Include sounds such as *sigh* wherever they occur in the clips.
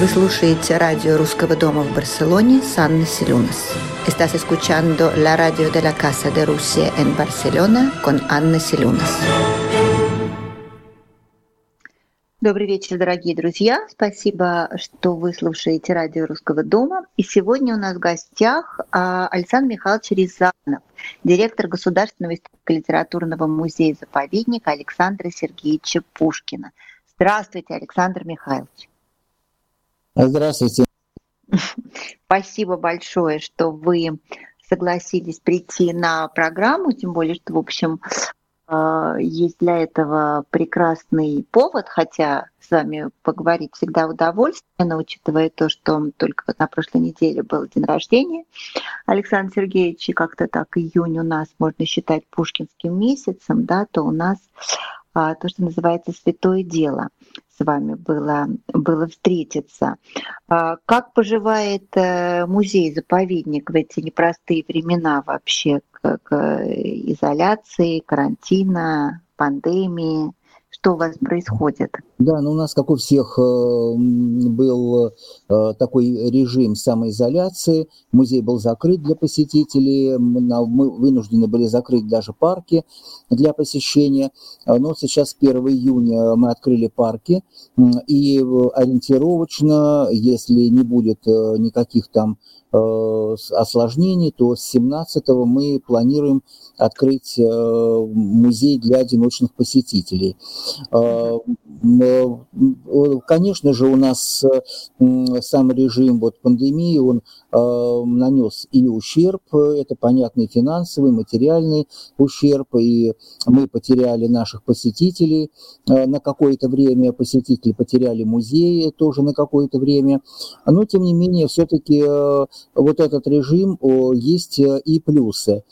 Вы слушаете радио Русского дома в Барселоне с Анной Селюнас. Estás escuchando la radio de la Casa de Rusia en Barcelona con Анна Селюнас. Добрый вечер, дорогие друзья. Спасибо, что вы слушаете радио Русского дома. И сегодня у нас в гостях а, Александр Михайлович Рязанов, директор Государственного историко-литературного музея-заповедника Александра Сергеевича Пушкина. Здравствуйте, Александр Михайлович. Здравствуйте. *laughs* Спасибо большое, что вы согласились прийти на программу, тем более, что, в общем, а, есть для этого прекрасный повод, хотя с вами поговорить всегда удовольствие, но учитывая то, что только вот на прошлой неделе был день рождения Александра Сергеевича, как-то так июнь у нас можно считать пушкинским месяцем, да, то у нас а, то, что называется святое дело с вами было, было встретиться. А, как поживает э, музей-заповедник в эти непростые времена вообще к, к изоляции, карантина, пандемии? Что у вас происходит? Да, ну у нас, как у всех, э, был э, такой режим самоизоляции. Музей был закрыт для посетителей. Мы вынуждены были закрыть даже парки для посещения. Э, но сейчас 1 июня мы открыли парки. И ориентировочно, если не будет никаких там осложнений, то с 17 мы планируем открыть музей для одиночных посетителей. Конечно же, у нас сам режим вот пандемии, он э, нанес и ущерб, это понятный финансовый, материальный ущерб, и мы потеряли наших посетителей э, на какое-то время, посетители потеряли музеи тоже на какое-то время, но тем не менее все-таки э, вот этот режим есть и плюсы.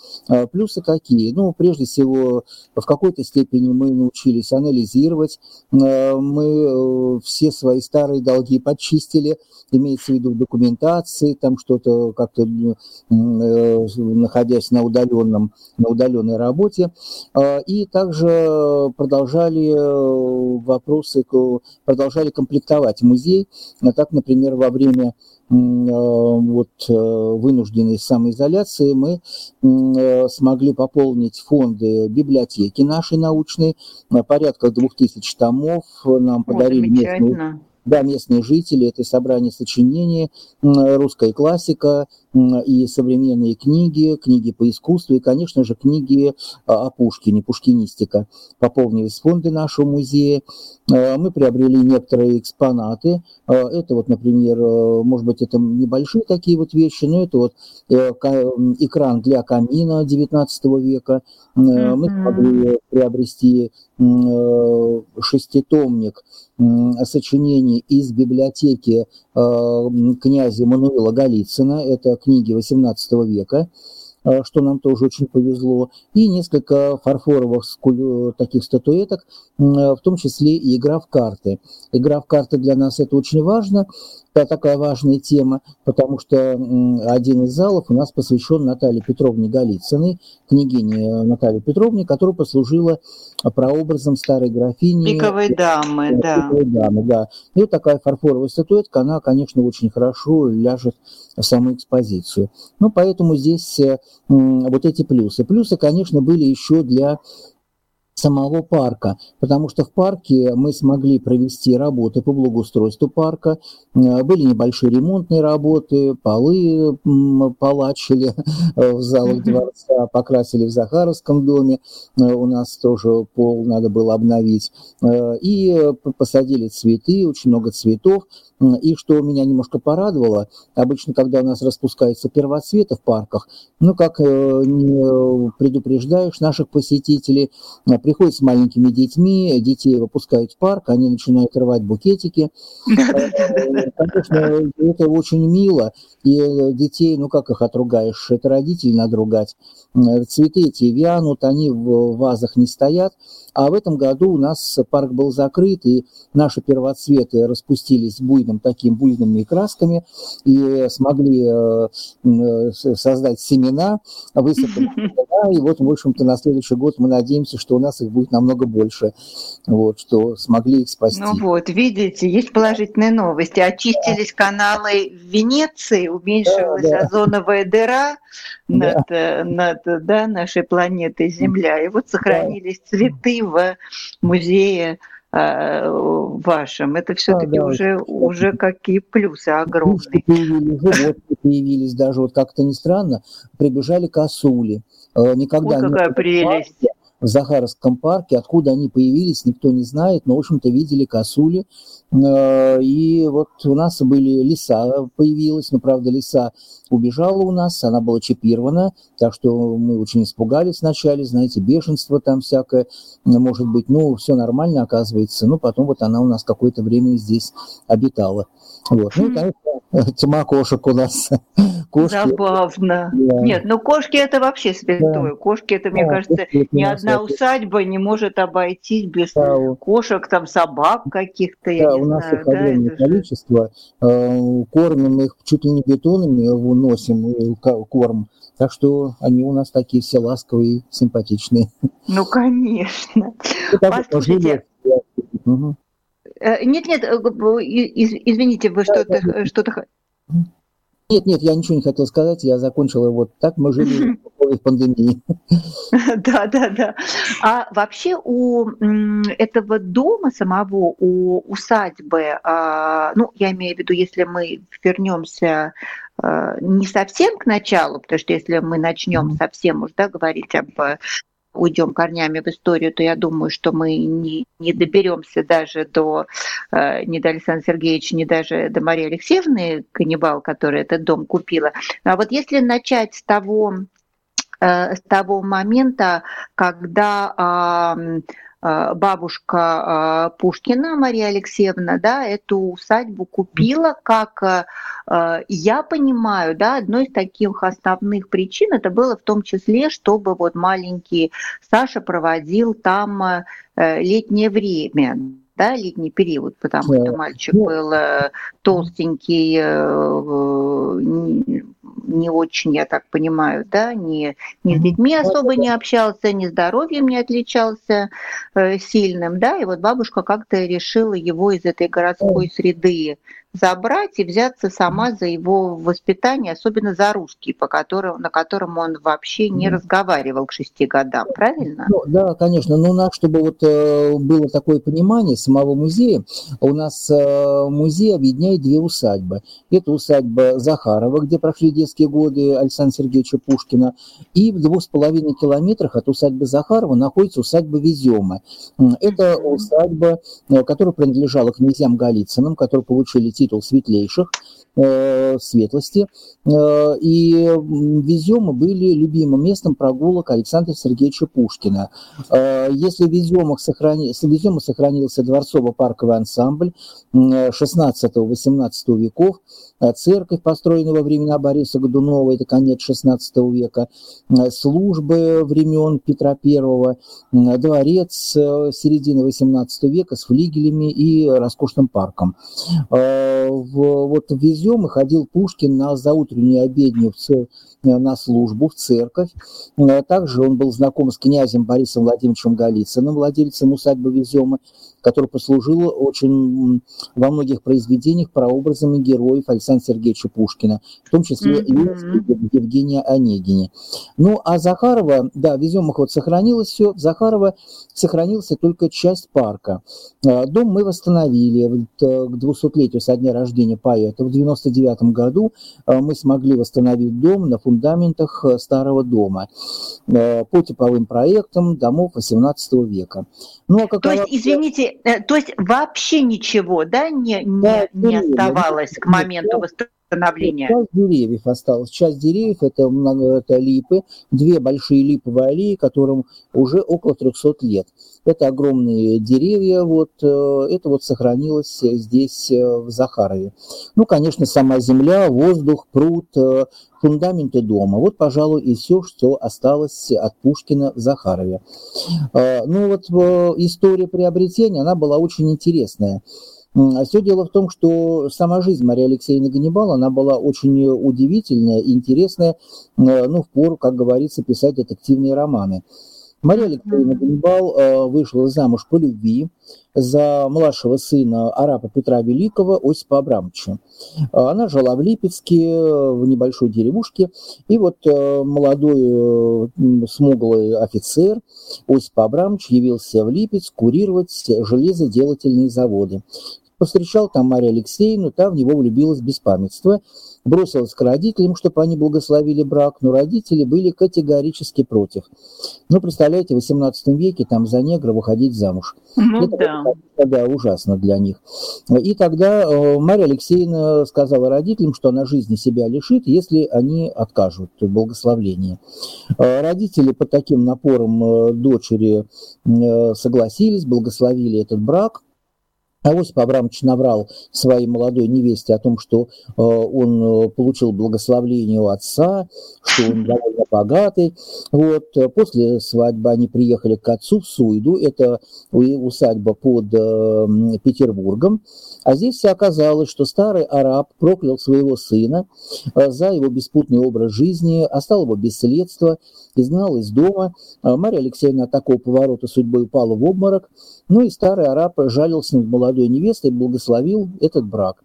Плюсы какие? Ну, прежде всего, в какой-то степени мы научились анализировать, мы все свои старые долги подчистили, имеется в виду документации, там что-то как-то э, находясь на удаленном, на удаленной работе. А, и также продолжали э, вопросы, продолжали комплектовать музей. А так, например, во время э, вот вынужденной самоизоляции мы смогли пополнить фонды библиотеки нашей научной, порядка двух тысяч томов нам подарили местные да, местные жители, это собрание сочинений, русская классика и современные книги, книги по искусству и, конечно же, книги а, о Пушкине, пушкинистика. Пополнились фонды нашего музея. А, мы приобрели некоторые экспонаты. А, это вот, например, может быть, это небольшие такие вот вещи, но это вот э, экран для камина XIX века. Мы смогли приобрести э, шеститомник сочинений из библиотеки князя Мануила Голицына. Это книги XVIII века. Э, что нам тоже очень повезло, и несколько фарфоровых таких статуэток, э, в том числе и игра в карты. Игра в карты для нас это очень важно, это такая важная тема, потому что один из залов у нас посвящен Наталье Петровне Голицыной, княгине Наталье Петровне, которая послужила прообразом старой графини. Пиковой дамы, да. Пиковой дамы, да. И вот такая фарфоровая статуэтка, она, конечно, очень хорошо ляжет в саму экспозицию. Ну, поэтому здесь вот эти плюсы. Плюсы, конечно, были еще для самого парка, потому что в парке мы смогли провести работы по благоустройству парка, э, были небольшие ремонтные работы, полы полачили э, *laughs* в залах дворца, покрасили в Захаровском доме, э, у нас тоже пол надо было обновить, и посадили цветы, очень много цветов, и что меня немножко порадовало, обычно, когда у нас распускаются первоцветы в парках, ну, как не предупреждаешь наших посетителей, приходят с маленькими детьми, детей выпускают в парк, они начинают рвать букетики. *laughs* Конечно, это очень мило, и детей, ну как их отругаешь, это родителей надо ругать. Цветы эти вянут, они в вазах не стоят, а в этом году у нас парк был закрыт, и наши первоцветы распустились буйным таким буйными красками, и смогли э, создать семена, высыпать *laughs* семена, и вот, в общем-то, на следующий год мы надеемся, что у нас нас их будет намного больше, вот, что смогли их спасти. Ну вот, видите, есть положительные новости. Очистились да. каналы в Венеции, уменьшилась да, да. озоновая дыра над, да. над да, нашей планетой Земля. И вот сохранились да. цветы в музее Э, вашем. Это все-таки а, да, уже, уже какие плюсы огромные. Появились, животные появились даже, вот как-то не странно, прибежали косули. Э, никогда Ой, какая прелесть в Захаровском парке. Откуда они появились, никто не знает, но, в общем-то, видели косули. Э, и вот у нас были леса, появилась, но, правда, леса убежала у нас, она была чипирована, так что мы очень испугались вначале, знаете, бешенство там всякое, может быть, ну, все нормально оказывается, но потом вот она у нас какое-то время здесь обитала. Вот. Ну, конечно, *laughs* тьма кошек у нас. *laughs* Кошки. Забавно. Да. Нет, ну кошки это вообще святое. Да. Кошки это, мне да, кажется, ни одна усадьба не может обойтись без да. кошек, там собак каких-то. Да, у нас знаю, их огромное да, количество. Же... Кормим их чуть ли не бетонами, носим корм. Так что они у нас такие все ласковые, симпатичные. Ну, конечно. *laughs* Послушайте, Э, нет, нет, э, извините, вы что-то что-то. Нет, нет, я ничего не хотел сказать, я закончила вот так, мы жили *laughs* в пандемии. *laughs* Да, да, да. А вообще у этого дома самого, у усадьбы, а, ну, я имею в виду, если мы вернемся а, не совсем к началу, потому что если мы начнем совсем уж да, говорить об уйдем корнями в историю, то я думаю, что мы не, не доберемся даже до э, ни до Александра Сергеевича, ни даже до Марии Алексеевны Каннибал, которая этот дом купила. А вот если начать с того, э, с того момента, когда Э, бабушка э, Пушкина Мария Алексеевна, да, эту усадьбу купила, как э, я понимаю, да, одной из таких основных причин это было в том числе, чтобы вот маленький Саша проводил там летнее время да, летний период, потому да. что мальчик был толстенький, не очень, я так понимаю, да, не, не с детьми особо не общался, ни здоровьем не отличался э, сильным, да, и вот бабушка как-то решила его из этой городской среды забрать и взяться сама за его воспитание, особенно за русский, по которому, на котором он вообще не разговаривал к шести годам, правильно? Ну, да, конечно. Но у нас, чтобы вот э, было такое понимание самого музея, у нас э, музей объединяет две усадьбы. Это усадьба Захарова, где прошли детские годы Александра Сергеевича Пушкина, и в двух с половиной километрах от усадьбы Захарова находится усадьба Везема. Это усадьба, э, которая принадлежала князьям Голицыным, которые получили титул светлейших, э, светлости. Э, и Веземы были любимым местом прогулок Александра Сергеевича Пушкина. Э, если в Веземах сохрани... Веземах сохранился дворцово-парковый ансамбль 16-18 веков, церковь, построенная во времена Бориса Годунова, это конец XVI века, службы времен Петра I, дворец середины XVIII века с флигелями и роскошным парком. Вот в Веземы ходил Пушкин на заутреннюю обедню на службу в церковь. Также он был знаком с князем Борисом Владимировичем Голицыным, владельцем усадьбы Веземы, который послужил очень во многих произведениях прообразами героев Александра Сергеевича Пушкина, в том числе mm-hmm. Евгения Онегине. Ну, а Захарова, да, в Веземах вот сохранилось все, Захарова сохранился только часть парка. А, дом мы восстановили э, к 200-летию со дня рождения поэта. В 99 году а, мы смогли восстановить дом на фундаментах э, старого дома э, по типовым проектам домов XVIII века. Ну, а какова... То есть, извините, то есть вообще ничего, да, не, не, не оставалось к моменту восстановления? Становления. Часть деревьев осталось. Часть деревьев это, это липы, две большие липовые аллеи, которым уже около 300 лет. Это огромные деревья, вот, э, это вот сохранилось здесь, э, в Захарове. Ну, конечно, сама земля, воздух, пруд, э, фундаменты дома. Вот, пожалуй, и все, что осталось от Пушкина в Захарове. Ну, вот история приобретения, она была очень интересная. А все дело в том, что сама жизнь Марии Алексеевны Ганнибал, она была очень удивительная, интересная, ну, в пору, как говорится, писать детективные романы. Мария Алексеевна Ганнибал вышла замуж по любви за младшего сына араба Петра Великого Осипа Абрамовича. Она жила в Липецке, в небольшой деревушке, и вот молодой смуглый офицер Осип Абрамович явился в Липецк курировать железоделательные заводы. Повстречал там Марию Алексеевну, та в него влюбилась без памятства, бросилась к родителям, чтобы они благословили брак, но родители были категорически против. Ну, представляете, в 18 веке там за негра выходить замуж. Ну, Это да. тогда ужасно для них. И тогда э, Мария Алексеевна сказала родителям, что она жизни себя лишит, если они откажут благословление. Э, родители под таким напором э, дочери согласились, благословили этот брак – Осип Абрамович наврал своей молодой невесте о том, что э, он э, получил благословление у отца, что он довольно богатый. Вот. После свадьбы они приехали к отцу в Суиду, это усадьба под э, Петербургом. А здесь оказалось, что старый араб проклял своего сына э, за его беспутный образ жизни, оставил его без следства, изгнал из дома. Э, Мария Алексеевна от такого поворота судьбы упала в обморок. Ну и старый араб жалился над молодой невестой и благословил этот брак.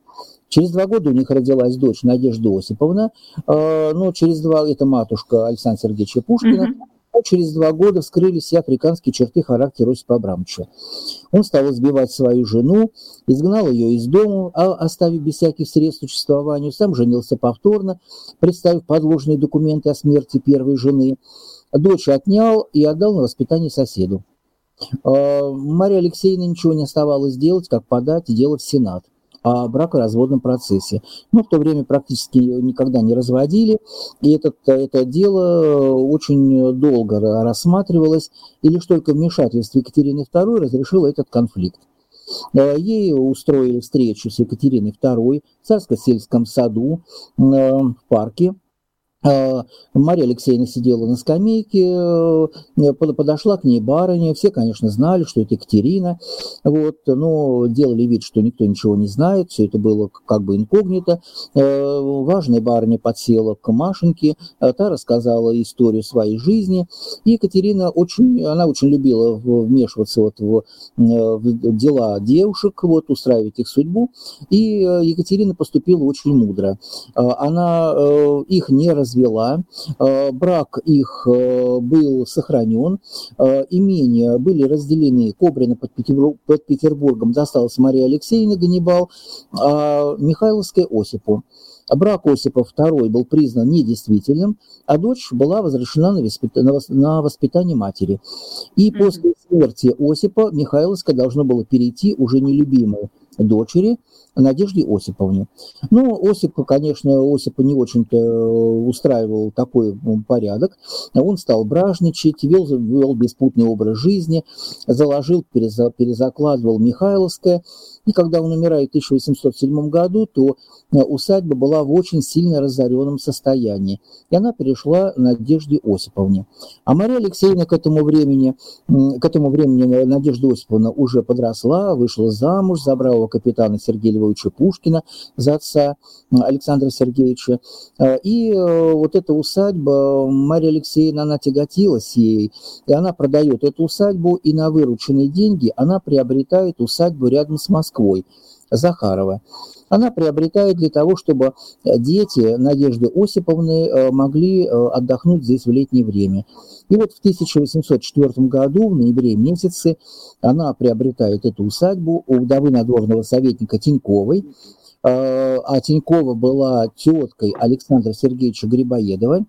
Через два года у них родилась дочь Надежда Осиповна, э, ну, через два, это матушка Александра Сергеевича Пушкина, mm-hmm. А через два года вскрылись все африканские черты характера Осипа Абрамовича. Он стал избивать свою жену, изгнал ее из дома, а, оставив без всяких средств существования, сам женился повторно, представив подложные документы о смерти первой жены. Дочь отнял и отдал на воспитание соседу. А, Мария Алексеевна ничего не оставалось делать, как подать дело в Сенат о бракоразводном процессе. Но в то время практически никогда не разводили, и этот, это дело очень долго рассматривалось, и лишь только вмешательство Екатерины II разрешило этот конфликт. А, ей устроили встречу с Екатериной II в царско-сельском саду в парке, Мария Алексеевна сидела на скамейке, э, подошла к ней барыня, все, конечно, знали, что это Екатерина, вот, но делали вид, что никто ничего не знает, все это было как бы инкогнито. Э, важная барыня подсела к Машеньке, а та рассказала историю своей жизни, и Екатерина очень, она очень любила вмешиваться вот в, э, в дела девушек, вот, устраивать их судьбу, и Екатерина поступила очень мудро. Она их не раз развела, э, брак их э, был сохранен, э, имения были разделены, Кобрина под, Петербург, под Петербургом досталась Мария Алексеевна Ганнибал, а Михайловская Осипу. Брак Осипа II был признан недействительным, а дочь была возвращена на, воспитание, на воспитание матери. И mm-hmm. после смерти Осипа Михайловская должна была перейти уже нелюбимой дочери – Надежде Осиповне. Ну, Осип, конечно, Осипа не очень-то устраивал такой порядок. Он стал бражничать, вел, вел беспутный образ жизни, заложил, перезакладывал Михайловское. И когда он умирает в 1807 году, то э, усадьба была в очень сильно разоренном состоянии. И она перешла Надежде Осиповне. А Мария Алексеевна к этому времени, к этому времени Надежда Осиповна уже подросла, вышла замуж, забрала капитана Сергея Львовича Пушкина за отца Александра Сергеевича. Э, и э, вот эта усадьба, Мария Алексеевна, она тяготилась ей, и она продает эту усадьбу, и на вырученные деньги она приобретает усадьбу рядом с Москвой, Захарова. Она приобретает для того, чтобы дети Надежды Осиповны э, могли э, отдохнуть здесь в летнее время. И вот в 1804 году, в ноябре месяце, она приобретает эту усадьбу у вдовы надворного советника Тиньковой, э, а Тинькова была теткой Александра Сергеевича Грибоедова,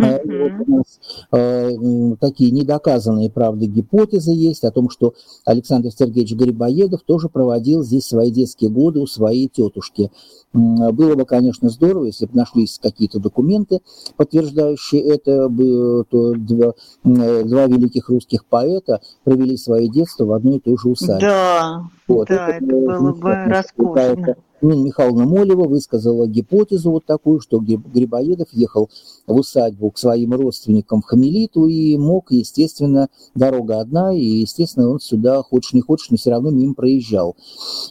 Mm-hmm. Вот у нас э, такие недоказанные, правда, гипотезы есть о том, что Александр Сергеевич Грибоедов тоже проводил здесь свои детские годы у своей тетушки. Было бы, конечно, здорово, если бы нашлись какие-то документы, подтверждающие это, то два, два великих русских поэта провели свое детство в одной и той же усадьбе. Да, вот, да, это, это было бы роскошно Нина Михайловна Молева высказала гипотезу вот такую, что Грибоедов ехал в усадьбу к своим родственникам в Хамелиту и мог, естественно, дорога одна, и, естественно, он сюда, хочешь не хочешь, но все равно мимо проезжал.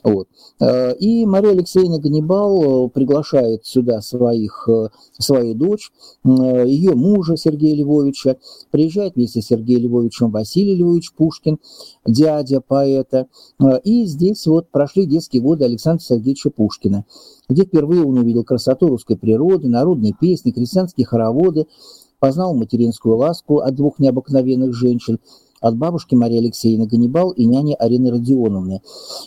Вот. Э, и Мария Алексеевна Ганнибал э, приглашает сюда своих, э, свою дочь, ее мужа Сергея Львовича, приезжает вместе с Сергеем Львовичем Василий Львович Пушкин, дядя поэта, и здесь вот прошли детские годы Александра Сергеевича Пушкина, где впервые он увидел красоту русской природы, народные песни, крестьянские хороводы, познал материнскую ласку от двух необыкновенных женщин – от бабушки Марии Алексеевны Ганнибал и няни Арины Родионовны.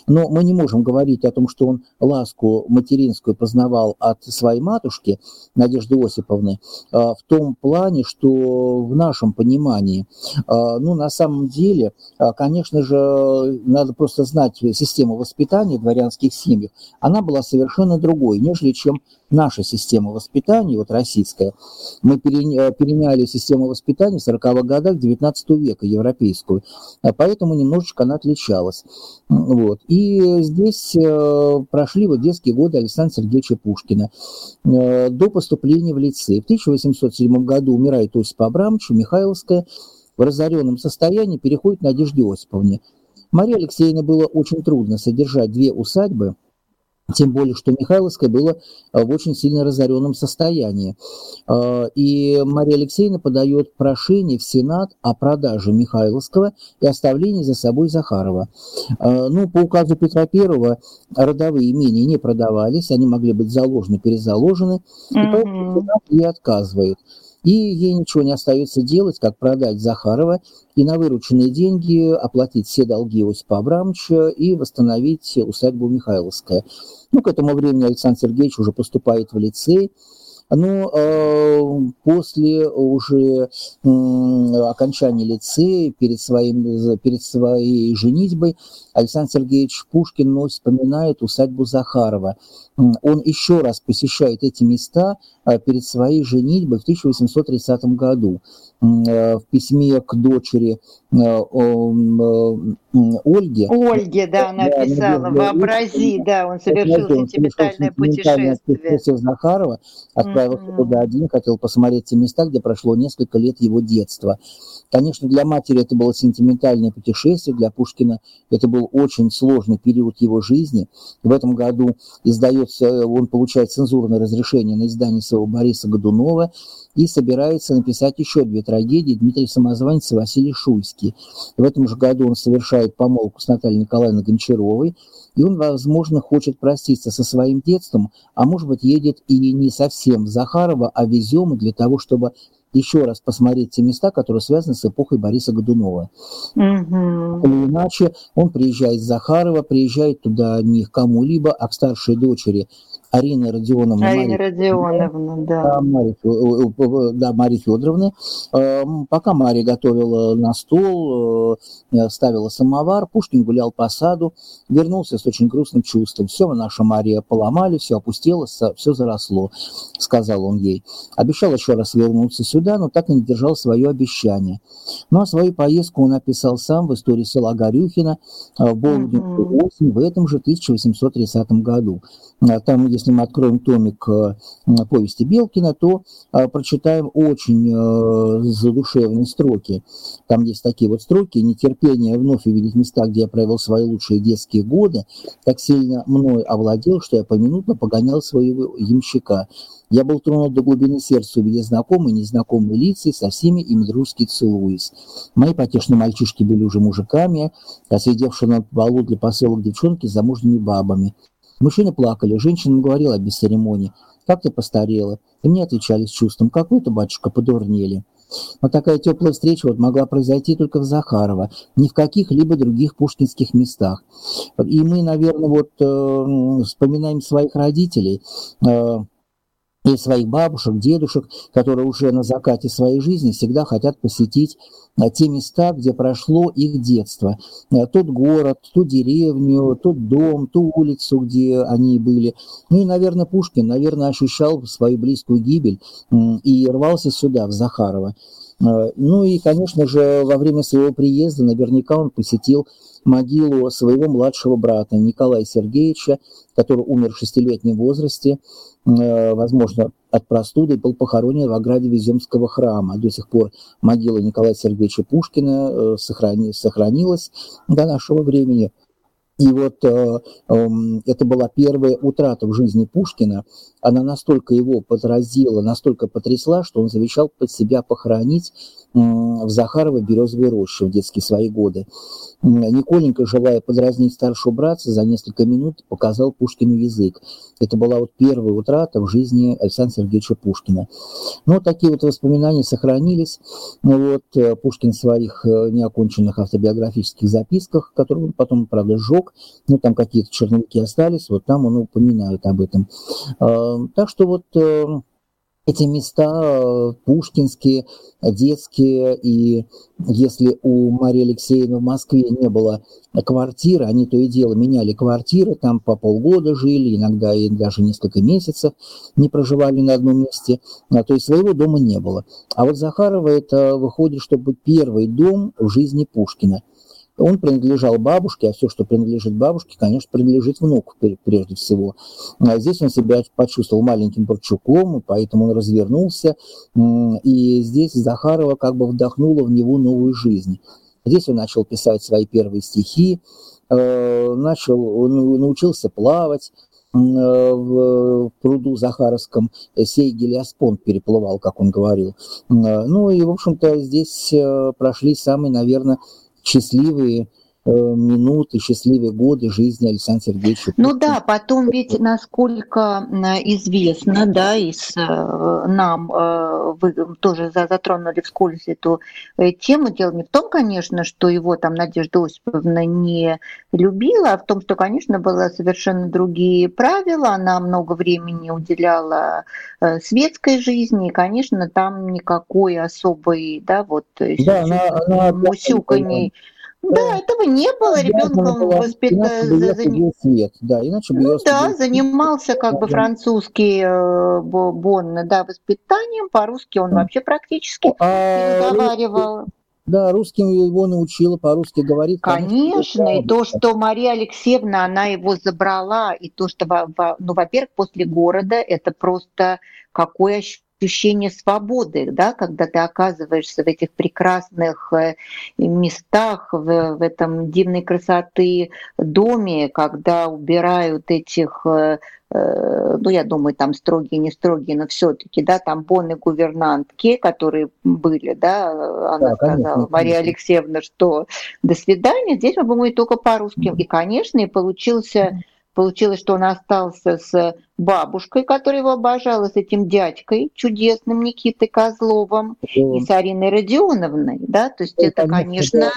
Но мы не можем говорить о том, что он ласку материнскую познавал от своей матушки Надежды Осиповны а, в том плане, что в нашем понимании, а, ну, на самом деле, а, конечно же, надо просто знать систему воспитания дворянских семьях, она была совершенно другой, нежели чем наша система воспитания, вот российская, мы переняли систему воспитания в 40-х годах 19 века, европейскую, а поэтому немножечко она отличалась. Вот. И здесь э, прошли вот детские годы Александра Сергеевича Пушкина э, до поступления в лицей. В 1807 году умирает Осипа Абрамовича, Михайловская, в разоренном состоянии переходит на Надежде Осиповне. Марии Алексеевне было очень трудно содержать две усадьбы, тем более, что Михайловское было э, в очень сильно разоренном состоянии. Э, и Мария Алексеевна подает прошение в Сенат о продаже Михайловского и оставлении за собой Захарова. Э, ну, по указу Петра I родовые имения не продавались, они могли быть заложены, перезаложены, и поэтому Сенат ей отказывает. И ей ничего не остается делать, как продать Захарова и на вырученные деньги оплатить все долги Осипа Абрамовича и восстановить усадьбу Михайловская. Ну, к этому времени Александр Сергеевич уже поступает в лицей, но э, после уже окончания лицея, перед, своим, перед своей женитьбой, Александр Сергеевич Пушкин вспоминает усадьбу Захарова. Он еще раз посещает эти места э, перед своей женитьбой в 1830 году. Э, в письме к дочери Ольге. Ольге, да, она да, писала, вообрази, да, он совершил сентиментальное путешествие. путешествие Захарова, отправился mm-hmm. туда один, хотел посмотреть те места, где прошло несколько лет его детства. Конечно, для матери это было сентиментальное путешествие, для Пушкина это был очень сложный период его жизни. В этом году издается, он получает цензурное разрешение на издание своего Бориса Годунова, и собирается написать еще две трагедии Дмитрий Самозванец и Василий Шуйский. В этом же году он совершает помолвку с Натальей Николаевной Гончаровой, и он, возможно, хочет проститься со своим детством, а может быть, едет и не совсем в Захарова, а в Изюм для того, чтобы еще раз посмотреть те места, которые связаны с эпохой Бориса Годунова. Угу. Или иначе он приезжает с Захарова, приезжает туда не к кому-либо, а к старшей дочери Арины Родионовны. Арина Родионовна, да. Марии, да, Марии Федоровны. Эм, пока Мария готовила на стол, э, ставила самовар, Пушкин гулял по саду, вернулся с очень грустным чувством. Все, наша Мария поломали, все опустелось, все заросло, сказал он ей. Обещал еще раз вернуться сюда, но так и не держал свое обещание. Ну а свою поездку он написал сам в истории села Горюхина э, в Болдинскую осень в этом же 1830 году. Э, там, если мы откроем томик э, повести Белкина, то прочитаем очень задушевные строки. Там есть такие вот строки. «Нетерпение вновь увидеть места, где я провел свои лучшие детские годы, так сильно мной овладел, что я поминутно погонял своего ямщика. Я был тронут до глубины сердца, увидя знакомые и незнакомые лица, со всеми ими дружески целуясь. Мои потешные мальчишки были уже мужиками, а сидевшие на полу для посылок девчонки с замужними бабами. Мужчины плакали, женщина говорила без церемонии. «Как ты постарела?» И мне отвечали с чувством. «Как вы-то, батюшка, подурнели?» Но такая теплая встреча вот могла произойти только в Захарово, ни в каких-либо других пушкинских местах. И мы, наверное, вот э, вспоминаем своих родителей, э, и своих бабушек, дедушек, которые уже на закате своей жизни всегда хотят посетить а, те места, где прошло их детство. А, тот город, ту деревню, тот дом, ту улицу, где они были. Ну и, наверное, Пушкин, наверное, ощущал свою близкую гибель и рвался сюда, в Захарово. Ну и, конечно же, во время своего приезда наверняка он посетил могилу своего младшего брата Николая Сергеевича, который умер в шестилетнем возрасте, возможно, от простуды, был похоронен в ограде Веземского храма. До сих пор могила Николая Сергеевича Пушкина сохранилась до нашего времени. И вот э, э, это была первая утрата в жизни Пушкина. Она настолько его поразила, настолько потрясла, что он завещал под себя похоронить в Захарово березовой роще в детские свои годы. Николенька, желая подразнить старшего братца, за несколько минут показал Пушкину язык. Это была вот первая утрата в жизни Александра Сергеевича Пушкина. Но такие вот воспоминания сохранились. Ну вот э, Пушкин в своих э, неоконченных автобиографических записках, которые он потом, правда, сжег, ну там какие-то черновики остались, вот там он упоминает об этом. Так что вот э, эти места пушкинские, детские, и если у Марии Алексеевны в Москве не было квартиры, они то и дело меняли квартиры, там по полгода жили, иногда и даже несколько месяцев не проживали на одном месте, а, то есть своего дома не было. А вот Захарова это выходит, чтобы первый дом в жизни Пушкина – он принадлежал бабушке, а все, что принадлежит бабушке, конечно, принадлежит внуку прежде всего. А здесь он себя почувствовал маленьким Борчуком, поэтому он развернулся, и здесь Захарова как бы вдохнула в него новую жизнь. Здесь он начал писать свои первые стихи, э, начал, он научился плавать, э, в пруду Захаровском сей Гелиоспонд переплывал, как он говорил. Э, ну и, в общем-то, здесь прошли самые, наверное, счастливые минуты, счастливые годы жизни Александра Сергеевича. Ну да, потом ведь, насколько известно, да, и с, э, нам э, вы тоже затронули вскользь эту тему. Дело не в том, конечно, что его там Надежда Осиповна не любила, а в том, что, конечно, было совершенно другие правила. Она много времени уделяла светской жизни, и, конечно, там никакой особой, да, вот, да, она, она, мусюканий, да, этого не было. Ребенком воспитывал. Свет, да, иначе бы ну, да, занимался как бы французский э, бон, да, воспитанием. По-русски он вообще практически а, не разговаривал. Да, русским его научила, по-русски говорит. Конечно, и то, что Мария Алексеевна, она его забрала, и то, что, ну, во-первых, после города, это просто какое ощущение ощущение свободы, да, когда ты оказываешься в этих прекрасных э, местах, в, в этом дивной красоты доме, когда убирают этих э, э, ну, я думаю, там строгие, не строгие, но все-таки, да, там боны гувернантки, которые были, да, она да, сказала, конечно, Мария Алексеевна, что до свидания, здесь мы будем только по-русски. И, конечно, и получился Получилось, что он остался с бабушкой, которая его обожала, с этим дядькой чудесным Никитой Козловым и с Ариной Родионовной. Да? То есть это, конечно,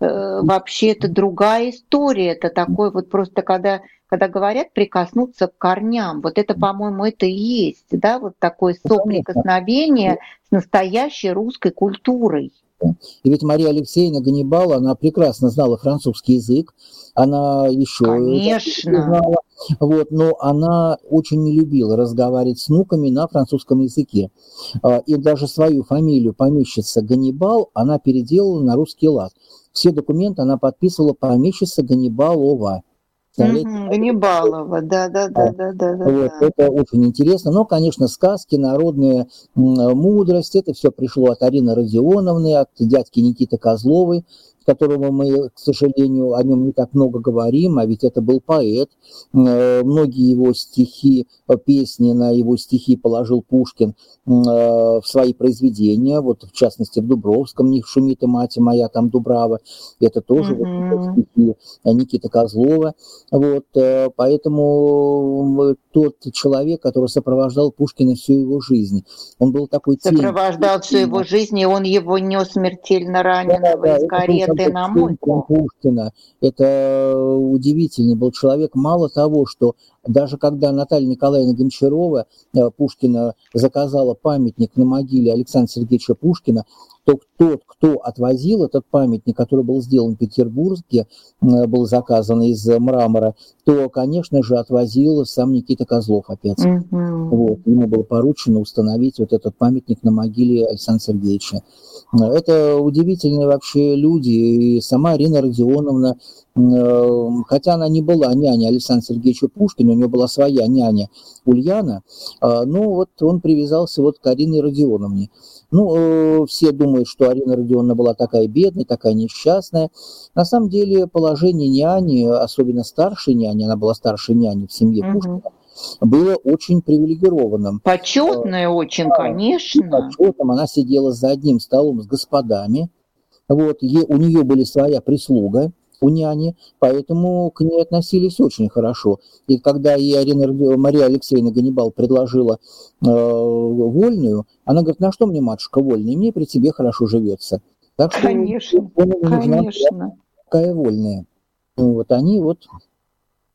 э, вообще это другая история. Это такой вот просто, когда, когда говорят прикоснуться к корням, вот это, по-моему, это и есть, да, вот такое соприкосновение с настоящей русской культурой. И ведь Мария Алексеевна Ганнибал, она прекрасно знала французский язык, она еще Конечно. знала, вот, но она очень не любила разговаривать с внуками на французском языке. А, и даже свою фамилию помещица Ганнибал она переделала на русский лад. Все документы она подписывала помещица Ганнибалова. Ганнибалова, да, да, да, да, да, да. Вот, это очень интересно. Но, конечно, сказки, народная мудрость, это все пришло от Арины Родионовны, от дядьки Никиты Козловой которого мы, к сожалению, о нем не так много говорим, а ведь это был поэт. Э, многие его стихи, э, песни на его стихи положил Пушкин э, в свои произведения, вот в частности в Дубровском «Не шумит и мать моя, там Дубрава». Это тоже mm-hmm. вот, стихи Никиты Козлова. Вот, поэтому тот человек, который сопровождал Пушкина всю его жизнь, он был такой... Сопровождал всю его жизнь, и он его нес смертельно раненого да, да, из кареты ты на мойку. Пушкина. Это удивительный был человек. Мало того, что даже когда Наталья Николаевна Гончарова э, Пушкина заказала памятник на могиле Александра Сергеевича Пушкина, то тот, кто отвозил этот памятник, который был сделан в Петербурге, был заказан из мрамора, то, конечно же, отвозил сам Никита Козлов опять. Mm-hmm. Вот, ему было поручено установить вот этот памятник на могиле Александра Сергеевича. Это удивительные вообще люди. И сама Арина Родионовна, э, хотя она не была няней Александра Сергеевича Пушкина, у нее была своя няня Ульяна, э, но вот он привязался вот к Арине Родионовне. Ну, э, все думают, что Арина Родионовна была такая бедная, такая несчастная. На самом деле положение няни, особенно старшей няни, она была старшей няней в семье угу. Пушкина, было очень привилегированным. Почетное очень, конечно. Почетным. Она сидела за одним столом с господами. Вот, е, у нее были своя прислуга, у няни, поэтому к ней относились очень хорошо. И когда ей Арина, Мария Алексеевна Ганнибал предложила э, вольную, она говорит, на что мне, матушка, вольная? Мне при тебе хорошо живется. Так что конечно, конечно. Какая вольная. Вот они вот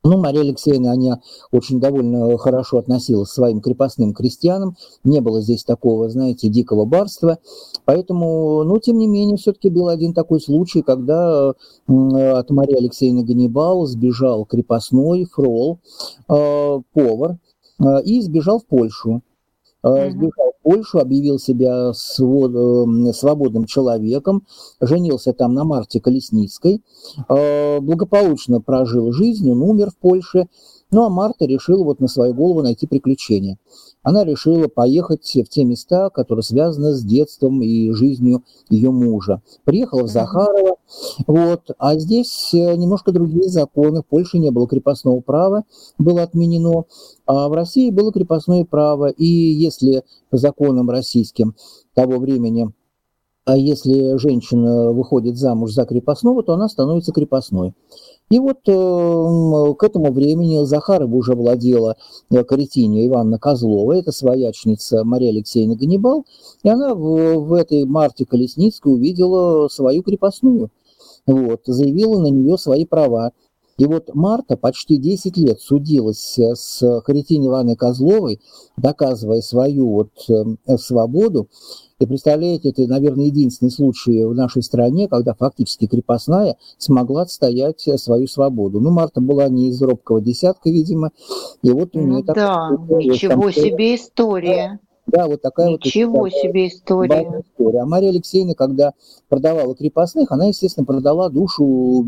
ну, Мария Алексеевна, она очень довольно хорошо относилась к своим крепостным крестьянам, не было здесь такого, знаете, дикого барства, поэтому, ну, тем не менее, все-таки был один такой случай, когда от Марии Алексеевны Ганнибал сбежал крепостной фрол, э, повар, э, и сбежал в Польшу. Mm-hmm. Сбежал Польшу, объявил себя свободным человеком, женился там на Марте Колесницкой, э, благополучно прожил жизнь, он умер в Польше, ну а Марта решила вот на свою голову найти приключения она решила поехать в те места, которые связаны с детством и жизнью ее мужа. Приехала в Захарово, вот, а здесь э, немножко другие законы. В Польше не было крепостного права, было отменено, а в России было крепостное право. И если по законам российским того времени а если женщина выходит замуж за крепостного, то она становится крепостной. И вот э, к этому времени Захарова уже владела э, Каретине Ивановна Козлова, это своячница Мария Алексеевна Ганнибал, и она в, в этой Марте Колесницкой увидела свою крепостную, вот, заявила на нее свои права. И вот Марта почти 10 лет судилась с Харитиной Ивановной Козловой, доказывая свою вот э, свободу. И представляете, это, наверное, единственный случай в нашей стране, когда фактически крепостная смогла отстоять свою свободу. Ну, Марта была не из робкого десятка, видимо, и вот у нее... Ну, да, ничего там, себе история. Да, вот такая Ничего вот себе история. история. А Мария Алексеевна, когда продавала крепостных, она, естественно, продала душу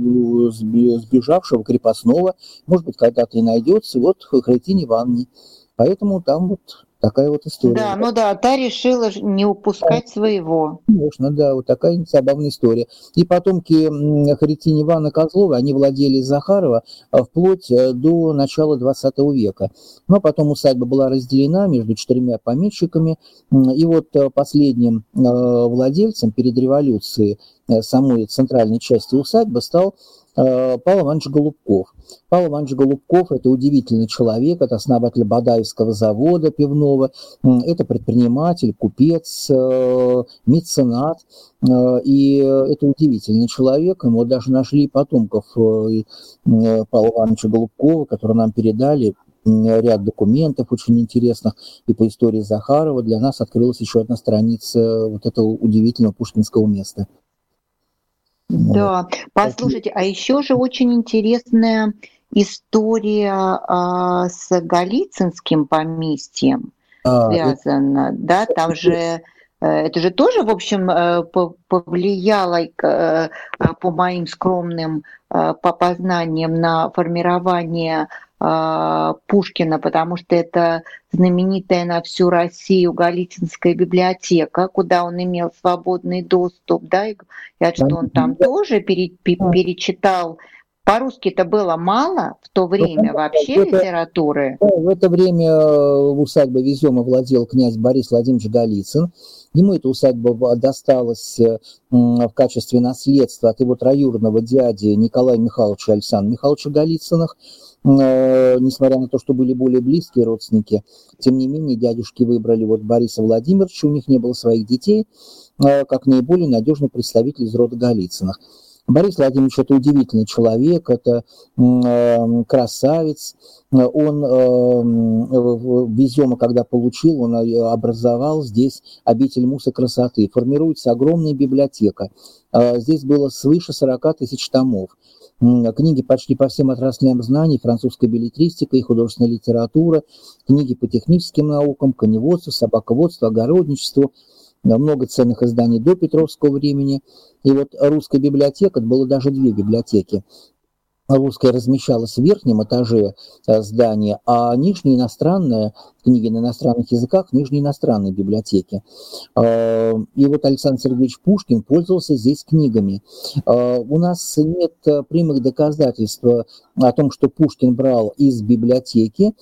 сбежавшего крепостного. Может быть, когда-то и найдется. Вот Хайтине Ивановне. Поэтому там вот Такая вот история. Да, ну да, та решила не упускать своего. Конечно, да, вот такая забавная история. И потомки Харитини Ивана Козлова, они владели Захарова а, вплоть э, до начала 20 века. Но потом усадьба была разделена между четырьмя помещиками. И вот э, последним э, владельцем перед революцией самой центральной части усадьбы стал Павел Иванович Голубков. Павел Иванович Голубков – это удивительный человек, это основатель Бадаевского завода пивного, это предприниматель, купец, э, меценат, э, и это удивительный человек. Мы даже нашли потомков э, Павла Ивановича Голубкова, которые нам передали ряд документов очень интересных, и по истории Захарова для нас открылась еще одна страница вот этого удивительного пушкинского места. Да, послушайте, а еще же очень интересная история а, с Голицынским поместьем а, связана, это... да, там же э, это же тоже, в общем, э, повлияло, э, по моим скромным по познаниям, на формирование Пушкина, потому что это знаменитая на всю Россию Голицынская библиотека, куда он имел свободный доступ, да, и говорят, что он там тоже перечитал по-русски это было мало в то время вообще это, литературы? В это время э, усадьба Везема владел князь Борис Владимирович Голицын. Ему эта усадьба досталась э, в качестве наследства от его троюродного дяди Николая Михайловича Александра Михайловича Голицыных. Э, несмотря на то, что были более близкие родственники, тем не менее дядюшки выбрали вот Бориса Владимировича, у них не было своих детей, как наиболее надежный представитель из рода Голицыных. Борис Владимирович это удивительный человек, это э, красавец. Он э, Безема, когда получил, он э, образовал здесь обитель муса красоты. Формируется огромная библиотека. Э, здесь было свыше 40 тысяч томов книги почти по всем отраслям знаний, французская билетристика и художественная литература, книги по техническим наукам, коневодству, собаководству, огородничеству, много ценных изданий до Петровского времени. И вот русская библиотека, это было даже две библиотеки русская размещалась в верхнем этаже э, здания, а нижняя иностранная, книги на иностранных языках, в нижней иностранной библиотеке. Э, и вот Александр Сергеевич Пушкин пользовался здесь книгами. Э, у нас нет прямых доказательств о том, что Пушкин брал из библиотеки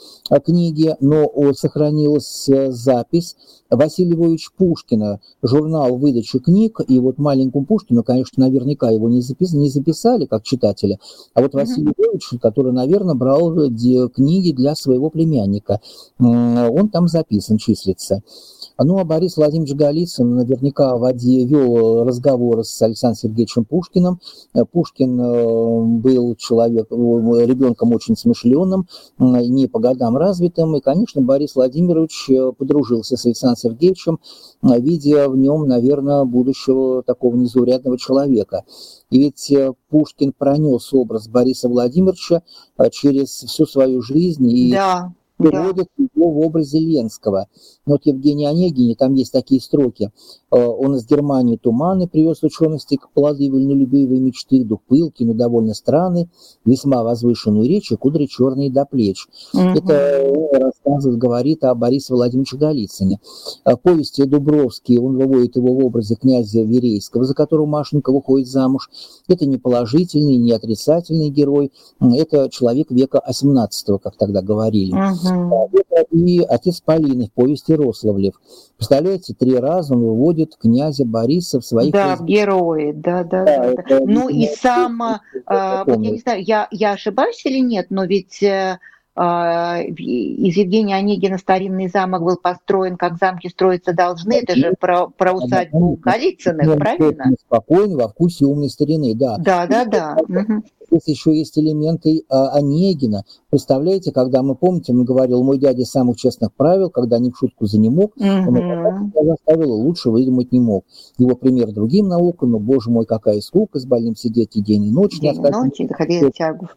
книги, но сохранилась запись Василия Львовича Пушкина, журнал выдачи книг, и вот маленькому Пушкину, конечно, наверняка его не, запис, не записали как читателя, а вот Василий Львович, который, наверное, брал книги для своего племянника, он там записан, числится. Ну, а Борис Владимирович Голицын наверняка в воде вел разговоры с Александром Сергеевичем Пушкиным. Пушкин э, был человек, э, ребенком очень смышленым, не по годам развитым, и, конечно, Борис Владимирович э, подружился с Александром Сергеевичем, видя в нем, наверное, будущего такого незаурядного человека. И ведь Пушкин пронес образ Бориса Владимировича через всю свою жизнь и да приводят да. его в образе Ленского. Вот Евгений Онегин, там есть такие строки. Э, он из Германии туманы привез учености к плоды вольнолюбивой мечты, дух пылки, но довольно странный, весьма возвышенную речь и кудри черные до плеч. Угу. Это он рассказывает, говорит о Борисе Владимировиче Голицыне. В повести Дубровский, он выводит его в образе князя Верейского, за которого Машенька выходит замуж. Это не положительный, не отрицательный герой, это человек века 18 как тогда говорили. Угу. Это и отец Полины в повести Рославлев. Представляете, три раза он выводит князя Бориса в своих... Да, в герои, да, да. да, да. Ну и сам, а, вот я не знаю, я, я ошибаюсь или нет, но ведь э, из Евгения Онегина старинный замок был построен, как замки строиться должны. Это же про, про усадьбу Голицыных, правильно? Спокойно, во вкусе умной старины, да. Да, да, да. Здесь еще есть элементы а, Онегина. Представляете, когда мы, помните, он говорил, мой дядя самых честных правил, когда не в шутку за не мог, он заставил, лучше выдумать не мог. Его пример другим наукам, но, боже мой, какая скука, с больным сидеть и день, и ночь. День и ночь, и ходить тягу.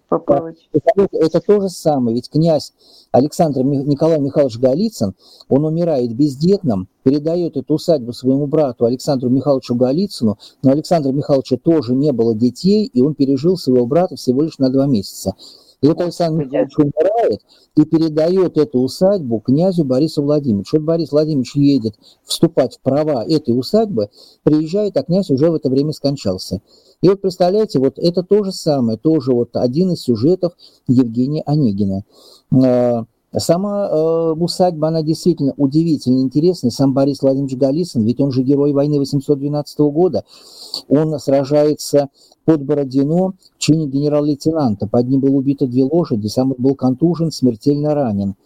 Это то же самое, ведь князь Александр Николай Михайлович Голицын, он умирает бездетным, передает эту усадьбу своему брату Александру Михайловичу Голицыну, но Александра Михайловича тоже не было детей, и он пережил своего брата всего лишь на два месяца. И вот Александр Михайлович умирает и передает эту усадьбу князю Борису Владимировичу. Вот Борис Владимирович едет вступать в права этой усадьбы, приезжает, а князь уже в это время скончался. И вот представляете, вот это то же самое, тоже вот один из сюжетов Евгения Онегина. Сама э, усадьба, она действительно удивительно интересная. Сам Борис Владимирович Голицын, ведь он же герой войны 812 года. Он сражается под Бородино в чине генерал-лейтенанта. Под ним было убито две лошади, сам он был контужен, смертельно ранен.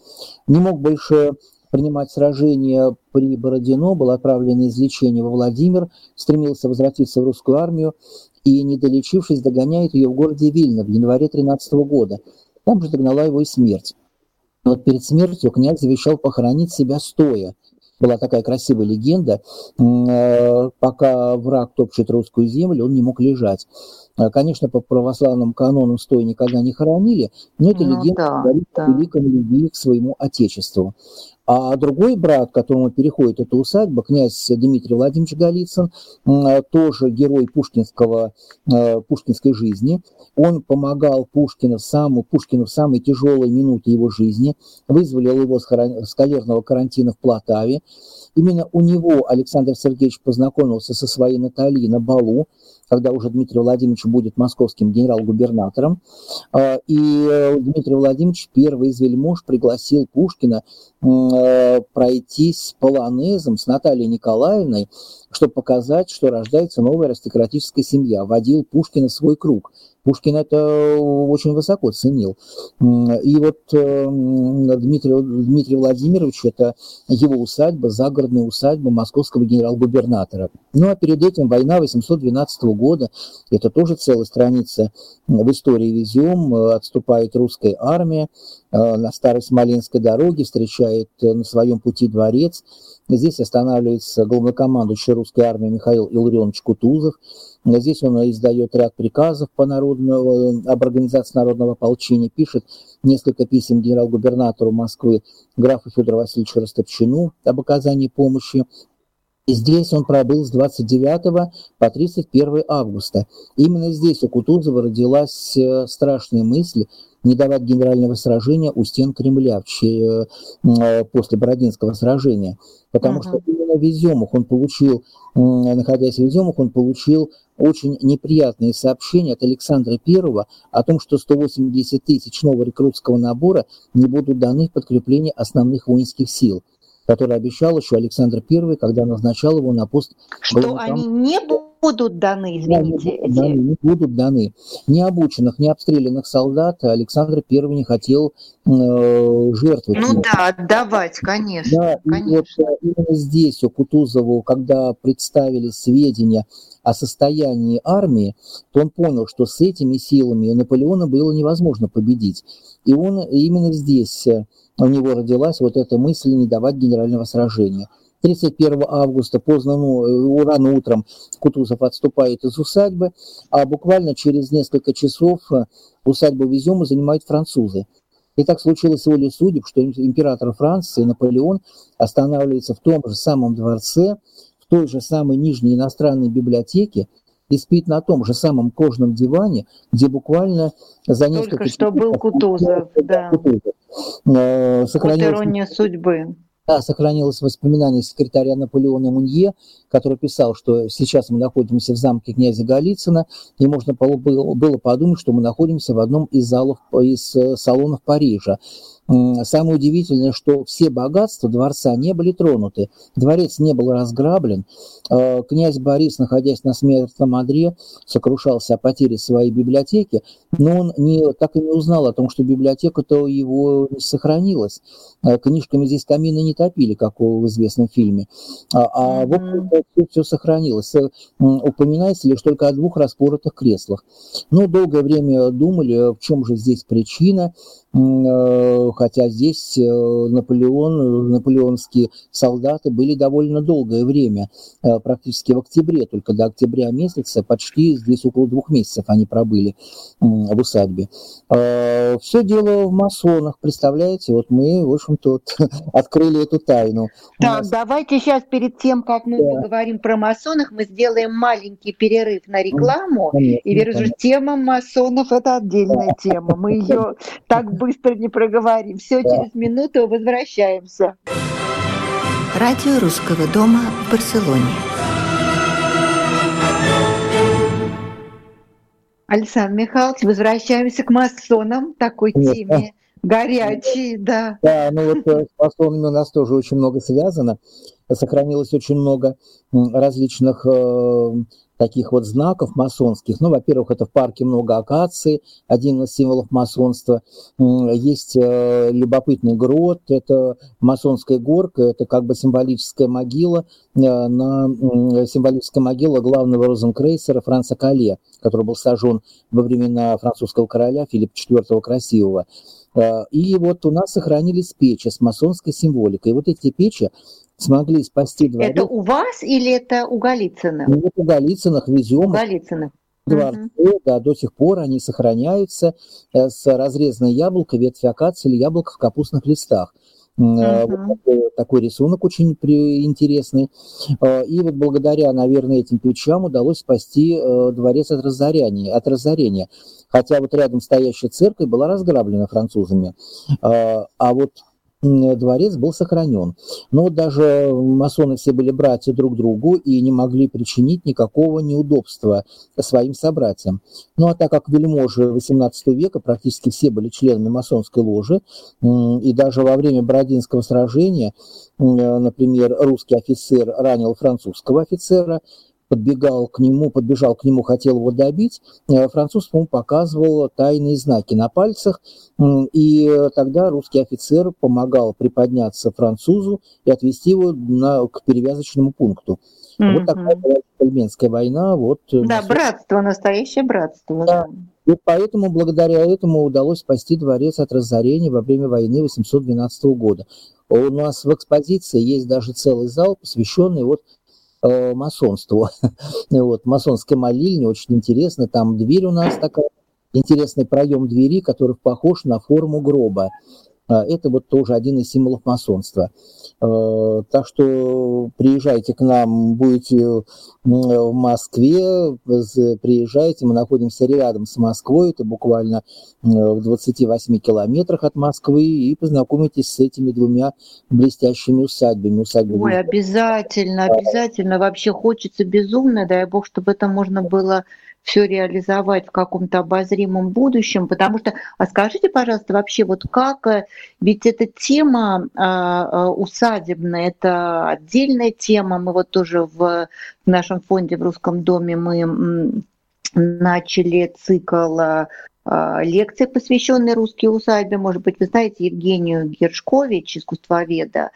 Не мог больше принимать сражения при Бородино, был отправлен из лечения во Владимир, стремился возвратиться в русскую армию и, не долечившись, догоняет ее в городе Вильно в январе 13 года. Там же догнала его и смерть. Вот перед смертью князь завещал похоронить себя стоя. Была такая красивая легенда, э, пока враг топчет русскую землю, он не мог лежать. Э, конечно, по православным канонам стоя никогда не хоронили, но эта ну, легенда да, говорит да. о великом любви к своему отечеству. А другой брат, которому переходит эта усадьба, князь Дмитрий Владимирович Голицын, тоже герой пушкинского, э, пушкинской жизни. Он помогал Пушкину в, самую, Пушкину в самые тяжелые минуты его жизни, вызволил его с холерного карантина в Платаве. Именно у него Александр Сергеевич познакомился со своей Натальей на балу, когда уже Дмитрий Владимирович будет московским генерал-губернатором. А, и э, Дмитрий Владимирович, первый из вельмож, пригласил Пушкина э, пройтись полонезом с Натальей Николаевной чтобы показать, что рождается новая аристократическая семья, водил Пушкина в свой круг. Пушкин это очень высоко ценил. И вот э, Дмитрий, Дмитрий Владимирович, это его усадьба, загородная усадьба московского генерал-губернатора. Ну а перед этим война 812 года, это тоже целая страница в истории везем, отступает русская армия э, на старой Смоленской дороге, встречает на своем пути дворец, Здесь останавливается главнокомандующий русской армии Михаил Илларионович Кутузов. Здесь он издает ряд приказов по народного, об организации народного ополчения, пишет несколько писем генерал-губернатору Москвы графу Федору Васильевичу Растопчину об оказании помощи. Здесь он пробыл с 29 по 31 августа. Именно здесь у Кутузова родилась э, страшная мысль не давать генерального сражения у стен Кремля в, э, после Бородинского сражения. Потому uh-huh. что именно в Изюмах он получил, находясь в Изюмах, он получил очень неприятные сообщения от Александра I о том, что 180 тысяч нового рекрутского набора не будут даны в подкрепление основных воинских сил который обещал еще Александр I, когда назначал его на пост... Что они не будут даны, извините? Да, не, будут даны. Не обученных, не обстрелянных солдат Александр I не хотел э, жертвовать. Ну да, отдавать, конечно. Да, конечно. И вот э, именно здесь у Кутузову, когда представили сведения о состоянии армии, то он понял, что с этими силами Наполеона было невозможно победить. И он именно здесь э, у него родилась вот эта мысль не давать генерального сражения. 31 августа поздно, ну, рано утром Кутузов отступает из усадьбы, а буквально через несколько часов э, усадьбу Везема занимают французы. И так случилось волей судеб, что император Франции Наполеон останавливается в том же самом дворце, в той же самой нижней иностранной библиотеке, и спит на том же самом кожном диване, где буквально за несколько... Только что был Кутузов, да. Кутузов. Э, сохранилось... Вот ирония судьбы. Да, сохранилось воспоминание секретаря Наполеона Мунье, который писал, что сейчас мы находимся в замке князя Голицына, и можно было подумать, что мы находимся в одном из залов, из э, салонов Парижа. Самое удивительное, что все богатства дворца не были тронуты, дворец не был разграблен. Э, князь Борис, находясь на смертном одре, сокрушался о потере своей библиотеки, но он не, так и не узнал о том, что библиотека-то его не сохранилась. Э, книжками здесь камины не топили, как в известном фильме. А, а в общем все, все сохранилось. Э, упоминается лишь только о двух распоротых креслах. Но долгое время думали, в чем же здесь причина – хотя здесь э, Наполеон, наполеонские солдаты были довольно долгое время, э, практически в октябре, только до октября месяца, почти здесь около двух месяцев они пробыли в усадьбе. Все дело в масонах, представляете, вот мы, в общем-то, *laughs* открыли эту тайну. Так, нас... давайте сейчас перед тем, как мы да. поговорим про масонах, мы сделаем маленький перерыв на рекламу, конечно, и вижу, тема масонов – это отдельная тема, мы ее *laughs* так быстро не проговорим. Все, да. через минуту возвращаемся. Радио Русского дома в Барселоне. Александр Михайлович, возвращаемся к масонам, такой Нет, теме. Горячий, да. Да, ну вот э, с масонами у нас тоже очень много связано. Сохранилось очень много различных э, таких вот знаков масонских. Ну, во-первых, это в парке много акаций, один из символов масонства. Есть э, любопытный грот, это масонская горка, это как бы символическая могила, э, на символическая могила главного розенкрейсера Франца Кале, который был сожжен во времена французского короля Филиппа IV Красивого. Э, и вот у нас сохранились печи с масонской символикой. И вот эти печи смогли спасти дворец. Это у вас или это у Голицыных? Ну, у Голицыных везем. У Голицыных. Дворце, угу. да, до сих пор они сохраняются э, с разрезанной яблокой, ветви акации или яблоко в капустных листах. Uh-huh. Вот такой, такой рисунок очень при, интересный. Э, и вот благодаря, наверное, этим печам удалось спасти дворец от разорения. От разорения. Хотя вот рядом стоящая церковь была разграблена французами. А вот дворец был сохранен. Но даже масоны все были братья друг другу и не могли причинить никакого неудобства своим собратьям. Ну а так как вельможи XVIII века практически все были членами масонской ложи, и даже во время Бородинского сражения, например, русский офицер ранил французского офицера, подбегал к нему, подбежал к нему, хотел его добить, э, француз ему показывал тайные знаки на пальцах, и тогда русский офицер помогал приподняться французу и отвести его на, к перевязочному пункту. Mm-hmm. Вот такая была Пельменская война. Вот, э, да, братство, настоящее братство. Да. И поэтому, благодаря этому удалось спасти дворец от разорения во время войны 812 года. У нас в экспозиции есть даже целый зал, посвященный вот э, масонству. *laughs* вот, масонская молильня, очень интересно. Там дверь у нас такая, интересный проем двери, который похож на форму гроба. А, это вот тоже один из символов масонства. А, так что приезжайте к нам, будете в Москве, приезжайте, мы находимся рядом с Москвой, это буквально в 28 километрах от Москвы, и познакомитесь с этими двумя блестящими усадьбами. усадьбами. Ой, обязательно, обязательно, вообще хочется безумно, дай бог, чтобы это можно было все реализовать в каком-то обозримом будущем, потому что, а скажите, пожалуйста, вообще вот как, э, ведь эта тема э, усадебная, это отдельная тема, мы вот тоже в нашем фонде в Русском доме мы начали цикл а, лекции, посвященные русской усадьбе. Может быть, вы знаете Евгению Гершкович, искусствоведа.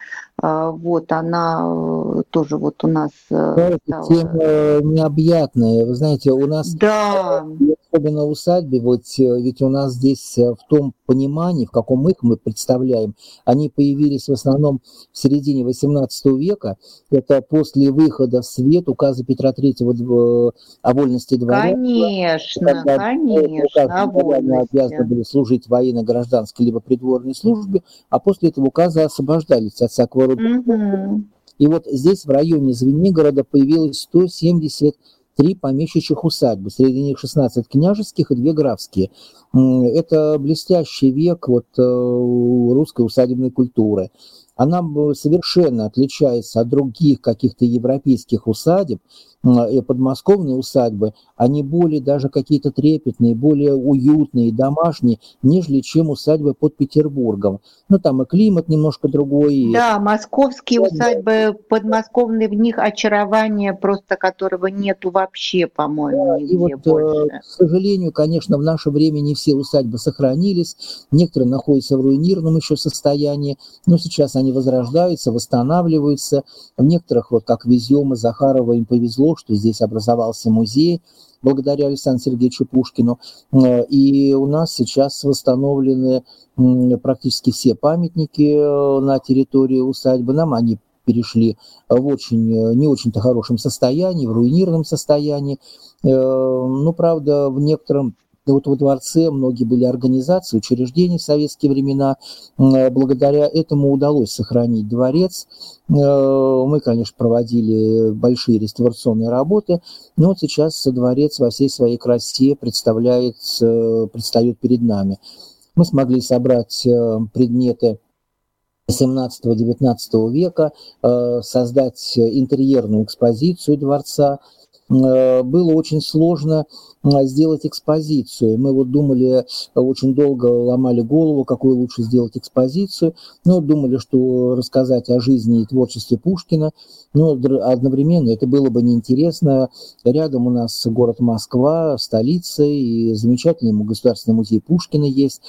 А, вот она э, тоже вот у нас... Э, да, стала... тема необъятная. Вы знаете, у нас... Да. Особенно усадьбе, вот, э, ведь у нас здесь в том понимании, в каком их мы представляем, они появились в основном в середине XVIII века. Это после выхода в свет указа Петра III о вольности дворян. Конечно, конечно они обязаны были служить военно-гражданской либо придворной службе, а после этого указа освобождались от всякого рода. Угу. И вот здесь, в районе Звенигорода, появилось 173 помещичьих усадьбы, среди них 16 княжеских и 2 графские. Это блестящий век вот, э, русской усадебной культуры она совершенно отличается от других каких-то европейских усадеб, и подмосковные усадьбы, они более даже какие-то трепетные, более уютные, домашние, нежели чем усадьбы под Петербургом. Ну, там и климат немножко другой. Да, московские да, усадьбы подмосковные, в них очарование просто которого нету вообще, по-моему, нигде и вот, э, больше. К сожалению, конечно, в наше время не все усадьбы сохранились, некоторые находятся в руинированном еще состоянии, но сейчас они возрождаются, восстанавливаются. В некоторых, вот как Везема, Захарова, им повезло, что здесь образовался музей благодаря Александру Сергеевичу Пушкину. Э, и у нас сейчас восстановлены практически все памятники э, на территории усадьбы. Нам они перешли в очень, э, не очень-то хорошем состоянии, в руинированном состоянии. Ну, правда, в некотором вот во дворце многие были организации, учреждения в советские времена. Благодаря этому удалось сохранить дворец. Э, мы, конечно, проводили большие реставрационные работы, но вот сейчас дворец во всей своей красе представляет, предстает перед нами. Мы смогли собрать э, предметы 18-19 века, э, создать интерьерную экспозицию дворца – Э, было очень сложно сделать экспозицию. Мы вот думали, очень долго ломали голову, какую лучше сделать экспозицию, но думали, что рассказать о жизни и творчестве Пушкина, но одновременно это было бы неинтересно. Рядом у нас город Москва, столица, и замечательный государственный музей Пушкина есть,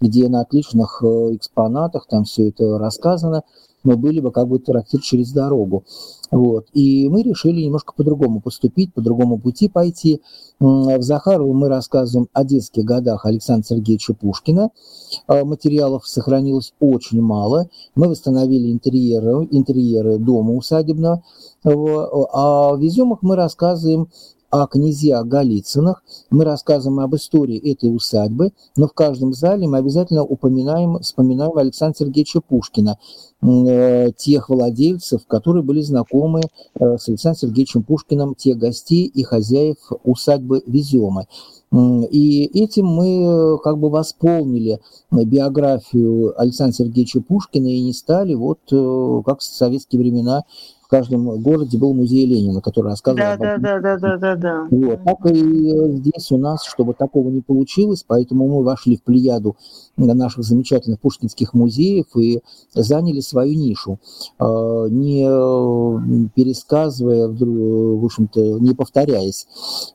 где на отличных э, экспонатах там все это рассказано мы были бы как бы трактир через дорогу. Вот. И мы решили немножко по-другому поступить, по другому пути пойти. В Захарову мы рассказываем о детских годах Александра Сергеевича Пушкина. А, материалов сохранилось очень мало. Мы восстановили интерьеры, интерьеры дома усадебного. А в изюмах мы рассказываем о князьях Голицынах, мы рассказываем об истории этой усадьбы, но в каждом зале мы обязательно упоминаем, вспоминаем Александра Сергеевича Пушкина, э, тех владельцев, которые были знакомы э, с Александром Сергеевичем Пушкиным, тех гостей и хозяев усадьбы Веземы. И этим мы как бы восполнили биографию Александра Сергеевича Пушкина и не стали, вот как в советские времена, каждом городе был музей Ленина, который рассказывал да, об этом. Да, да, да, да, да, да. Вот. Так и здесь у нас, чтобы такого не получилось, поэтому мы вошли в плеяду наших замечательных пушкинских музеев и заняли свою нишу, а, не пересказывая, в общем-то, не повторяясь.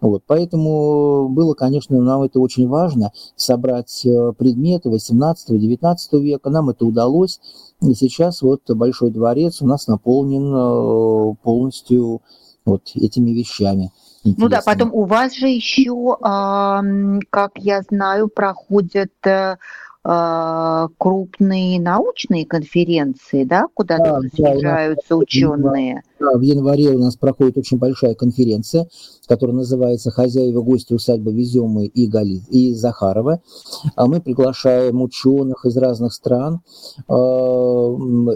Вот. Поэтому было, конечно, нам это очень важно, собрать э, предметы 18-19 века, нам это удалось, и сейчас вот Большой дворец у нас наполнен э, полностью вот этими вещами. Ну да, потом у вас же еще, как я знаю, проходят э, крупные научные конференции, да, куда да, съезжаются да, ученые. Да, в январе у нас проходит очень большая конференция, которая называется «Хозяева гости усадьбы Веземы и, Гали... и Захарова». А мы приглашаем ученых из разных стран э,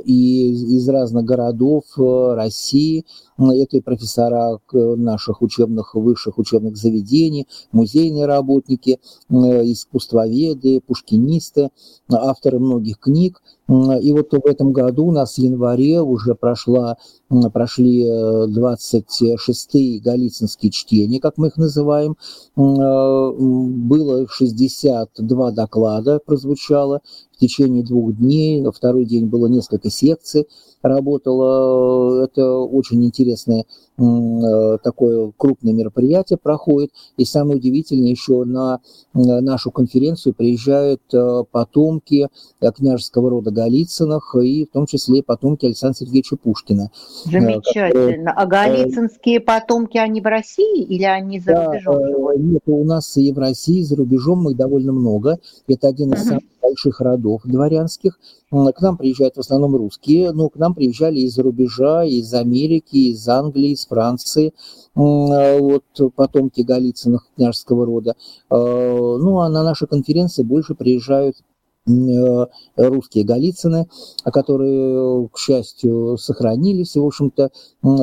и из разных городов э, России. Это и профессора наших учебных, высших учебных заведений, музейные работники, э, искусствоведы, пушкинисты, авторы многих книг. И вот в этом году у нас в январе уже прошла, прошли 26-е э, Голицынские чтения, как мы их называем. Э, было 62 доклада прозвучало в течение двух дней. На второй день было несколько секций работало. Это очень интересное э, такое крупное мероприятие проходит. И самое удивительное, еще на нашу конференцию приезжают потомки княжеского рода Голицыных, и в том числе потомки Александра Сергеевича Пушкина. Замечательно. А голицынские потомки, они в России или они за да, рубежом живут? Нет, у нас и в России, и за рубежом их довольно много. Это один из самых больших родов дворянских. К нам приезжают в основном русские, но к нам приезжали из-за рубежа, из Америки, из Англии, из Франции, вот потомки Голицыных княжеского рода. Ну, а на наши конференции больше приезжают Э, русские Голицыны, которые, к счастью, сохранились, в общем-то,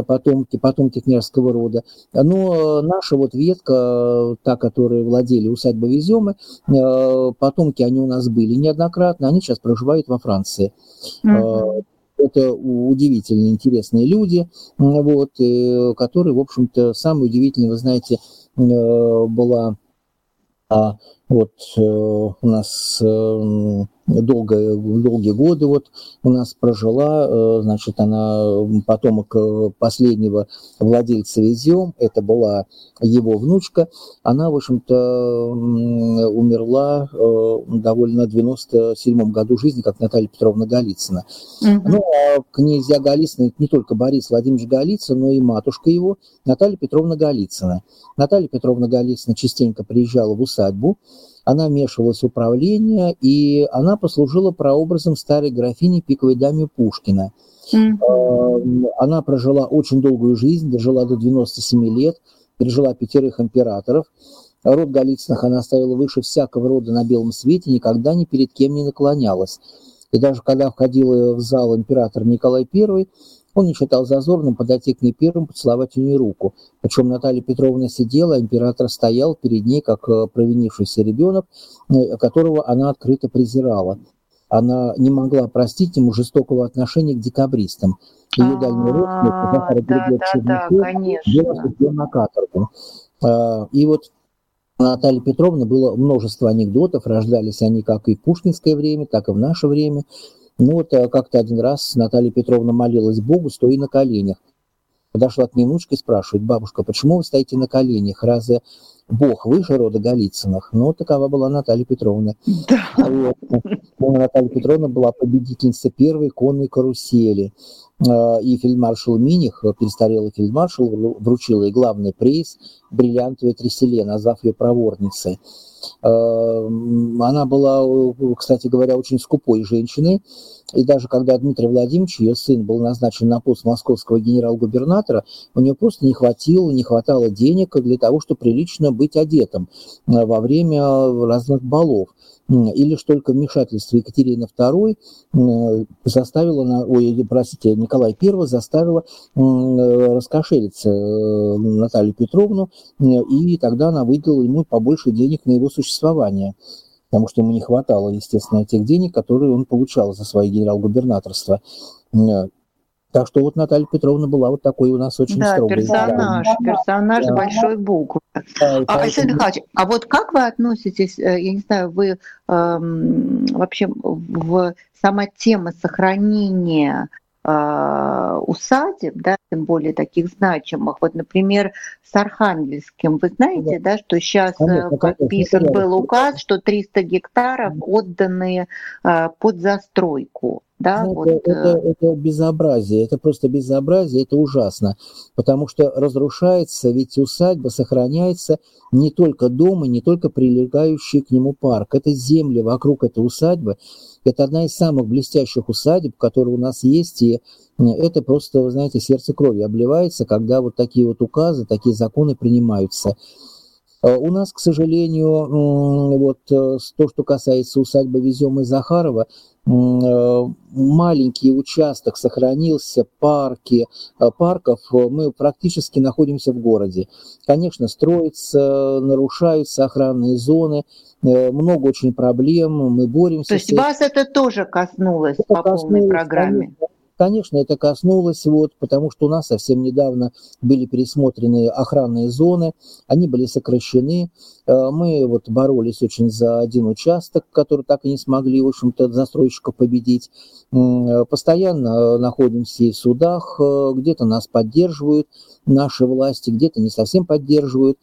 потомки, потомки княжеского рода. Но наша вот ветка, та, которая владели усадьбой Веземы, э, потомки, они у нас были неоднократно, они сейчас проживают во Франции. Mm-hmm. Это удивительно интересные люди, вот, которые, в общем-то, самое удивительное, вы знаете, была а вот э, у нас э, долго, долгие годы вот у нас прожила, э, значит, она потомок э, последнего владельца Везем, это была его внучка, она, в общем-то, умерла э, довольно в 97 году жизни, как Наталья Петровна Голицына. Угу. Ну, а князья Голицына, это не только Борис Владимирович Голицын, но и матушка его, Наталья Петровна Голицына. Наталья Петровна Голицына частенько приезжала в усадьбу, она вмешивалась в управление, и она послужила прообразом старой графини пиковой даме Пушкина. Mm-hmm. Она прожила очень долгую жизнь, дожила до 97 лет, пережила пятерых императоров. Род Голицыных она ставила выше всякого рода на белом свете, никогда ни перед кем не наклонялась. И даже когда входила в зал император Николай I, он не считал зазорным подойти к ней первым, поцеловать у нее руку. Причем Наталья Петровна сидела, а император стоял перед ней, как э, провинившийся ребенок, э, которого она открыто презирала. Она не могла простить ему жестокого отношения к декабристам. Ее дальний родственник, Захар Григорьевич был на каторгу. А, и вот Наталья Петровна было множество анекдотов, рождались они как и в пушкинское время, так и в наше время. Ну вот как-то один раз Наталья Петровна молилась Богу, стоя на коленях. Подошла к ней внучка и спрашивает, бабушка, почему вы стоите на коленях? Разве Бог выше рода Голицыных? Ну, такова была Наталья Петровна. Да. Вот. Ну, Наталья Петровна была победительницей первой конной карусели. Э, и фельдмаршал Миних, престарелый фельдмаршал, вручил ей главный приз бриллиантовой треселе, назвав ее проворницей. Эм, она была, кстати говоря, очень скупой женщиной. И даже когда Дмитрий Владимирович, ее сын, был назначен на пост московского генерал-губернатора, у нее просто не хватило, не хватало денег для того, чтобы прилично быть одетым во время разных балов или что только вмешательство Екатерины II заставило, ой, простите, Николай I заставило раскошелиться Наталью Петровну, и тогда она выделила ему побольше денег на его существование потому что ему не хватало, естественно, тех денег, которые он получал за свои генерал-губернаторства. Так что вот Наталья Петровна была вот такой у нас очень да, строгой. персонаж, да. персонаж да. большой буквы. Да, а, Александр Михайлович, а вот как вы относитесь, э, я не знаю, вы э, вообще в сама тема сохранения э, усадеб, да, тем более таких значимых. Вот, например, с Архангельским, вы знаете, да, да что сейчас конечно, подписан конечно, был указ, что 300 гектаров отданы э, под застройку. Да, ну, вот, это, это, э, это безобразие, это просто безобразие, это ужасно, потому что разрушается, ведь усадьба сохраняется не только дом и не только прилегающий к нему парк, это земли вокруг этой усадьбы, это одна из самых блестящих усадеб, которые у нас есть, и это просто, вы знаете, сердце крови обливается, когда вот такие вот указы, такие законы принимаются. Э, у нас, к сожалению, вот э, то, что касается усадьбы Везем и Захарова, э, маленький участок сохранился, парки, парков, мы практически находимся в городе. Конечно, строятся, нарушаются охранные зоны, много очень проблем, мы боремся. То есть вас это тоже коснулось это по коснулось, полной программе? Конечно, Конечно, это коснулось, вот, потому что у нас совсем недавно были пересмотрены охранные зоны, они были сокращены. Э, мы вот боролись очень за один участок, который так и не смогли, в общем-то, застройщиков победить. Постоянно находимся и в судах, э, где-то нас поддерживают наши власти, где-то не совсем поддерживают.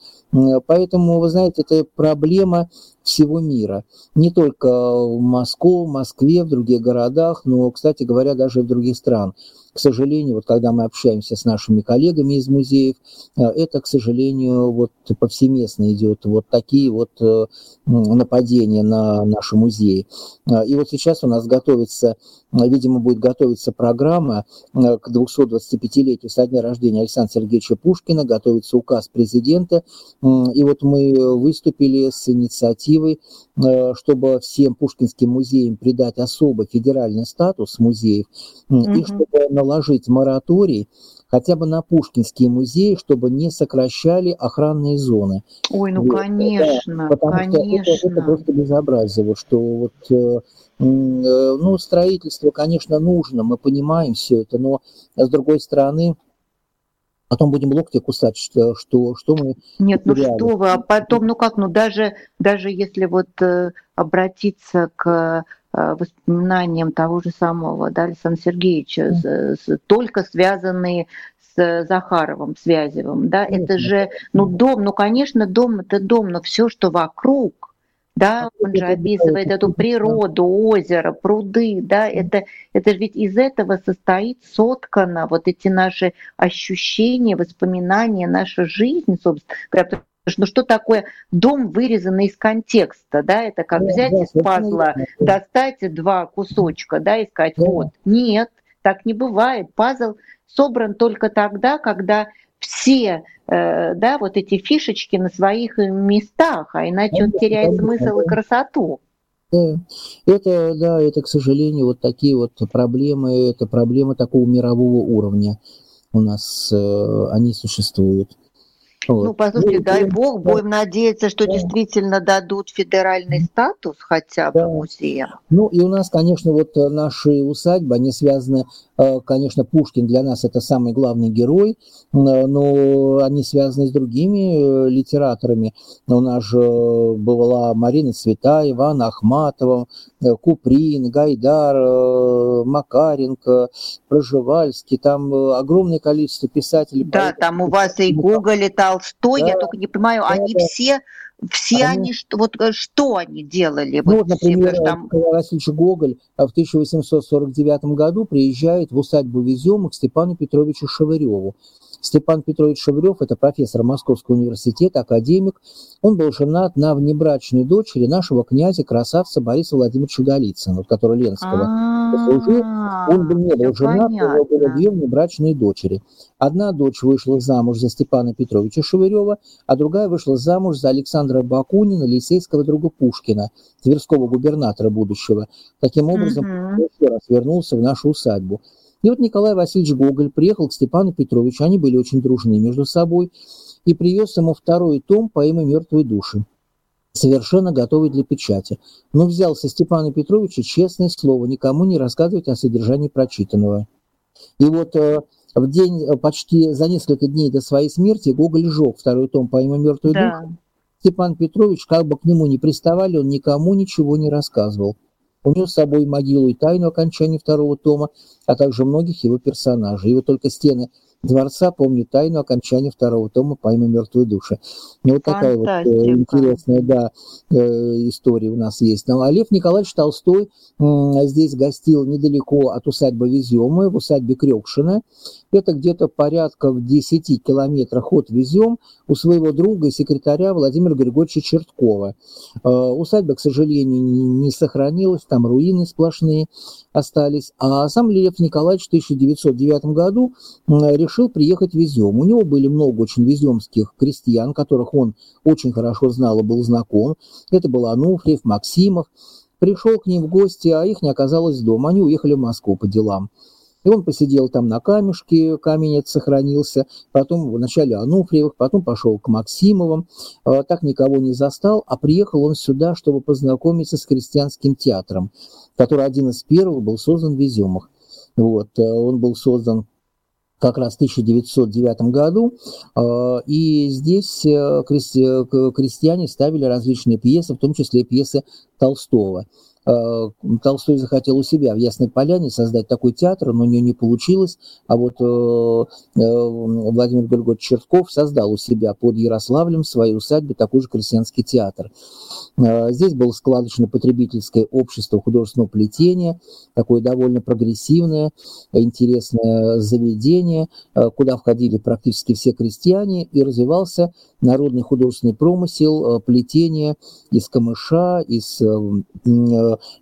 Поэтому, вы знаете, это проблема всего мира. Не только в Москве, в других городах, но, кстати говоря, даже в других странах к сожалению, вот когда мы общаемся с нашими коллегами из музеев, э, это, к сожалению, вот повсеместно идет вот такие вот э, нападения на наши музеи. Э, и вот сейчас у нас готовится, видимо, будет готовиться программа к 225-летию со дня рождения Александра Сергеевича Пушкина, готовится указ президента, и вот мы выступили с инициативой, чтобы всем пушкинским музеям придать особый федеральный статус музеев, угу. и чтобы наложить мораторий хотя бы на Пушкинские музеи, чтобы не сокращали охранные зоны. Ой, ну вот, конечно, да, потому конечно. Что это, это просто безобразие, вот что вот э, э, ну, строительство, конечно, нужно, мы понимаем все это, но с другой стороны, потом будем локти кусать, что, что, что мы... Нет, ну что вы, а потом, ну как, ну даже, даже если вот э, обратиться к воспоминаниям того же самого да, Александра Сергеевича, mm. с, только связанные с Захаровым, Связевым. Да, mm. это же, ну, дом, ну, конечно, дом это дом, но все, что вокруг, да, он же описывает эту природу, озеро, пруды, да, это, это же ведь из этого состоит, соткано вот эти наши ощущения, воспоминания, наша жизнь, собственно ну что такое дом, вырезанный из контекста, да, это как взять из пазла, достать два кусочка, да, и сказать, вот, нет, так не бывает, пазл собран только тогда, когда все, э, да, вот эти фишечки на своих местах, а иначе он теряет смысл и красоту. Да. Это, да, это, к сожалению, вот такие вот проблемы, это проблемы такого мирового уровня у нас, э, они существуют. Ну, послушайте, ну, дай бог, да. будем надеяться, что да. действительно дадут федеральный статус хотя бы да. музеям. Ну, и у нас, конечно, вот э, наши усадьбы, они связаны, э, конечно, Пушкин для нас это самый главный герой, э, но они связаны с другими литераторами. У нас же была Марина Цветаева, Анна Ахматова, Куприн, Гайдар, Макаренко, Проживальский, там огромное количество писателей. Да, там у вас и Гоголь, и Толстой, да, я только не понимаю, да, они да. все все они, они что, вот э, что они делали? Ну, вот, например, все, там... Васильевич Гоголь в 1849 году приезжает в усадьбу Везема к Степану Петровичу Шевыреву. Степан Петрович Шеврев – это профессор Московского университета, академик. Он был женат на внебрачной дочери нашего князя-красавца Бориса Владимировича Голицына, который Ленского служил. Он был не был женат, у него было две внебрачные дочери. Одна дочь вышла замуж за Степана Петровича Шевырева, а другая вышла замуж за Александра Бакунина, лицейского друга Пушкина, тверского губернатора будущего. Таким образом, еще раз вернулся в нашу усадьбу. И вот Николай Васильевич Гоголь приехал к Степану Петровичу, они были очень дружны между собой, и привез ему второй том поэмы «Мертвые души», совершенно готовый для печати. Но взял со Степана Петровича честное слово никому не рассказывать о содержании прочитанного. И вот э, в день, э, почти за несколько дней до своей смерти, Гоголь сжег второй том поэмы «Мертвые да. души». Степан Петрович, как бы к нему ни приставали, он никому ничего не рассказывал унес с собой могилу и тайну окончания второго тома, а также многих его персонажей. Вот только стены дворца помню тайну окончания второго тома «Пойма мертвые души». И вот такая вот э, интересная да, э, история у нас есть. Ну, а Лев Николаевич Толстой здесь гостил недалеко от усадьбы Веземы, в усадьбе Крёкшина. Это где-то порядка в 10 километрах от Везем у своего друга и секретаря Владимира Григорьевича Черткова. Э, усадьба, к сожалению, не сохранилась, там руины сплошные остались. А сам Лев Николаевич в 1909 году решил приехать в Везем. У него были много очень веземских крестьян, которых он очень хорошо знал и был знаком. Это был Ануфриев, Максимов. Пришел к ним в гости, а их не оказалось дома. Они уехали в Москву по делам. И он посидел там на камешке, камень этот сохранился, потом вначале Ануфриевых, потом пошел к Максимовым, а, так никого не застал, а приехал он сюда, чтобы познакомиться с христианским театром, который один из первых был создан в Изюмах. Вот, э, он был создан как раз в 1909 году, а, и здесь э, крестьяне ставили различные пьесы, в том числе пьесы Толстого. Э, Толстой захотел у себя в Ясной Поляне создать такой театр, но у него не получилось, а вот э, э, Владимир Григорьевич Чертков создал у себя под Ярославлем в своей усадьбе такой же крестьянский театр. Здесь было складочно-потребительское общество художественного плетения, такое довольно прогрессивное, интересное заведение, куда входили практически все крестьяне, и развивался народный художественный промысел, плетение из камыша, из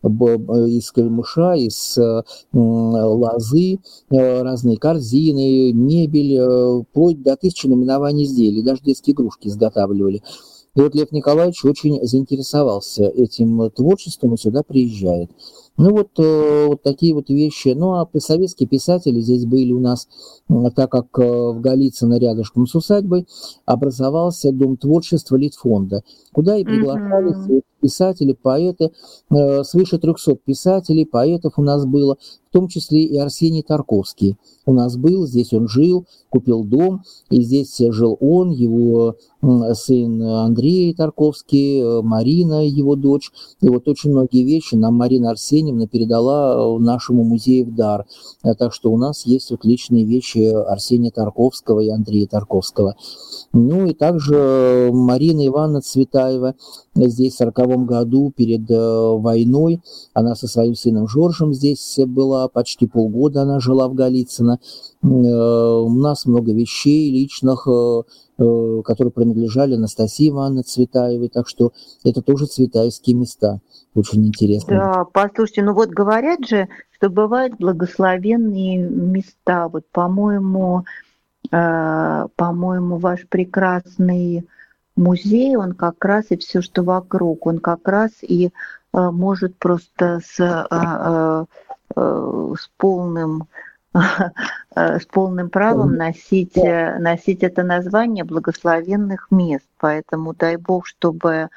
из кальмыша, из э, лозы, э, разные корзины, мебель, э, вплоть до тысячи наименований изделий, даже детские игрушки изготавливали. И вот Лев Николаевич очень заинтересовался этим творчеством и сюда приезжает. Ну вот, э, вот такие вот вещи. Ну а советские писатели здесь были у нас, так как э, в Голицыно рядышком с усадьбой образовался Дом творчества Литфонда, куда и приглашались mm-hmm. Писатели, поэты. Э, свыше 300 писателей, поэтов у нас было, в том числе и Арсений Тарковский у нас был, здесь он жил, купил дом, и здесь жил он, его сын Андрей Тарковский, Марина, его дочь. И вот очень многие вещи нам Марина Арсеньевна передала нашему музею в дар. Так что у нас есть вот личные вещи Арсения Тарковского и Андрея Тарковского. Ну и также Марина Ивановна Цветаева здесь в 40 году перед э, войной. Она со своим сыном Жоржем здесь была, почти полгода она жила в Голицыно. Э, у нас много вещей личных, э, которые принадлежали Анастасии Ивановне Цветаевой, так что это тоже цветаевские места. Очень интересно. Да, послушайте, ну вот говорят же, что бывают благословенные места. Вот, по-моему, по-моему, ваш прекрасный музей, он как раз и все, что вокруг, он как раз и э, может просто с, э, э, с полным *laughs* с полным правом носить, носить это название благословенных мест. Поэтому дай Бог, чтобы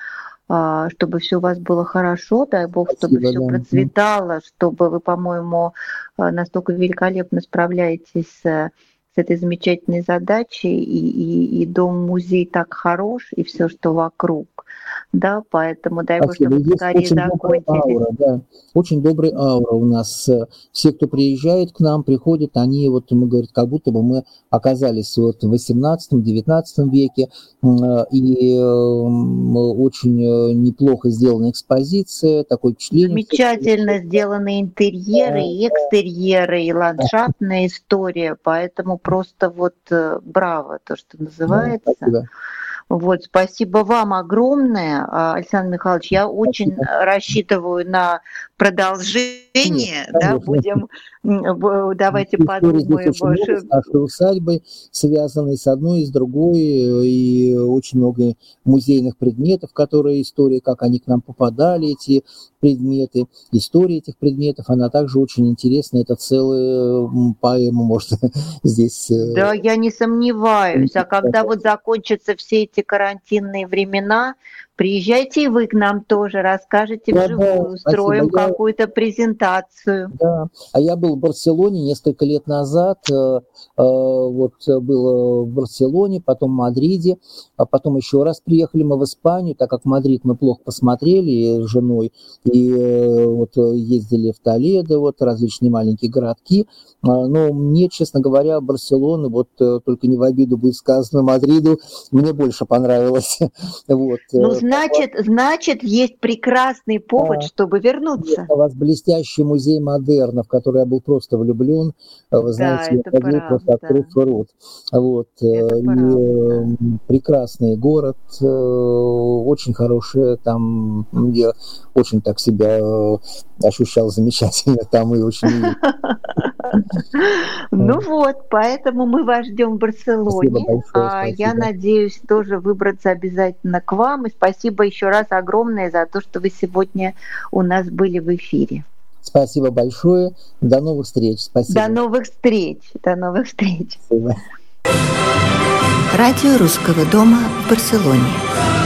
чтобы все у вас было хорошо, дай Бог, чтобы Спасибо, все да. процветало, чтобы вы, по-моему, настолько великолепно справляетесь с этой замечательной задачей, и, и, и дом-музей так хорош, и все, что вокруг. Да, поэтому дай Бог, чтобы скорее закончились. Да. Очень добрая аура у нас. Все, кто приезжает к нам, приходят, они вот, мы говорят, как будто бы мы оказались вот в 18-19 веке, и очень э, неплохо сделана экспозиция, такое впечатление. Замечательно сделаны интерьеры, и экстерьеры, и ландшафтная история, поэтому просто вот э, браво, то, что называется. Да, вот, спасибо вам огромное, а, Александр Михайлович. Я спасибо. очень рассчитываю на продолжение. Нет, да, будем давайте подумаем больше. С нашей усадьбой, связанной с одной и с другой, и очень много музейных предметов, которые история, как они к нам попадали, эти предметы, история этих предметов, она также очень интересна. Это целая поэма, может, *laughs* здесь... Э, да, я не сомневаюсь. А когда вот закончатся все эти карантинные времена, Приезжайте и вы к нам тоже, расскажете да, вживую, да, устроим какую-то презентацию. Да, а я был в Барселоне несколько лет назад, э, э, вот был в Барселоне, потом в Мадриде, а потом еще раз приехали мы в Испанию, так как Мадрид мы плохо посмотрели с женой, и э, вот ездили в Толедо, вот различные маленькие городки, а, но мне, честно говоря, Барселона, вот только не в обиду будет сказано Мадриду, мне больше понравилось. *laughs* вот. Ну, значит, значит, есть прекрасный повод, а, чтобы вернуться. У вас блестящий музей модерна, в который я был просто влюблен. Вы да, знаете, я ходил просто открыв рот. Вот. Это и, э, прекрасный город, э, очень хороший, там я очень так себя э, ощущал замечательно *laughs* там и очень Ну вот, поэтому мы вас ждем в Барселоне. А я надеюсь тоже выбраться обязательно к вам. И спасибо еще раз огромное за то, что вы сегодня у нас были в эфире. Спасибо большое. До новых встреч. Спасибо. До новых встреч. До новых встреч. Спасибо. Радио Русского дома в Барселоне.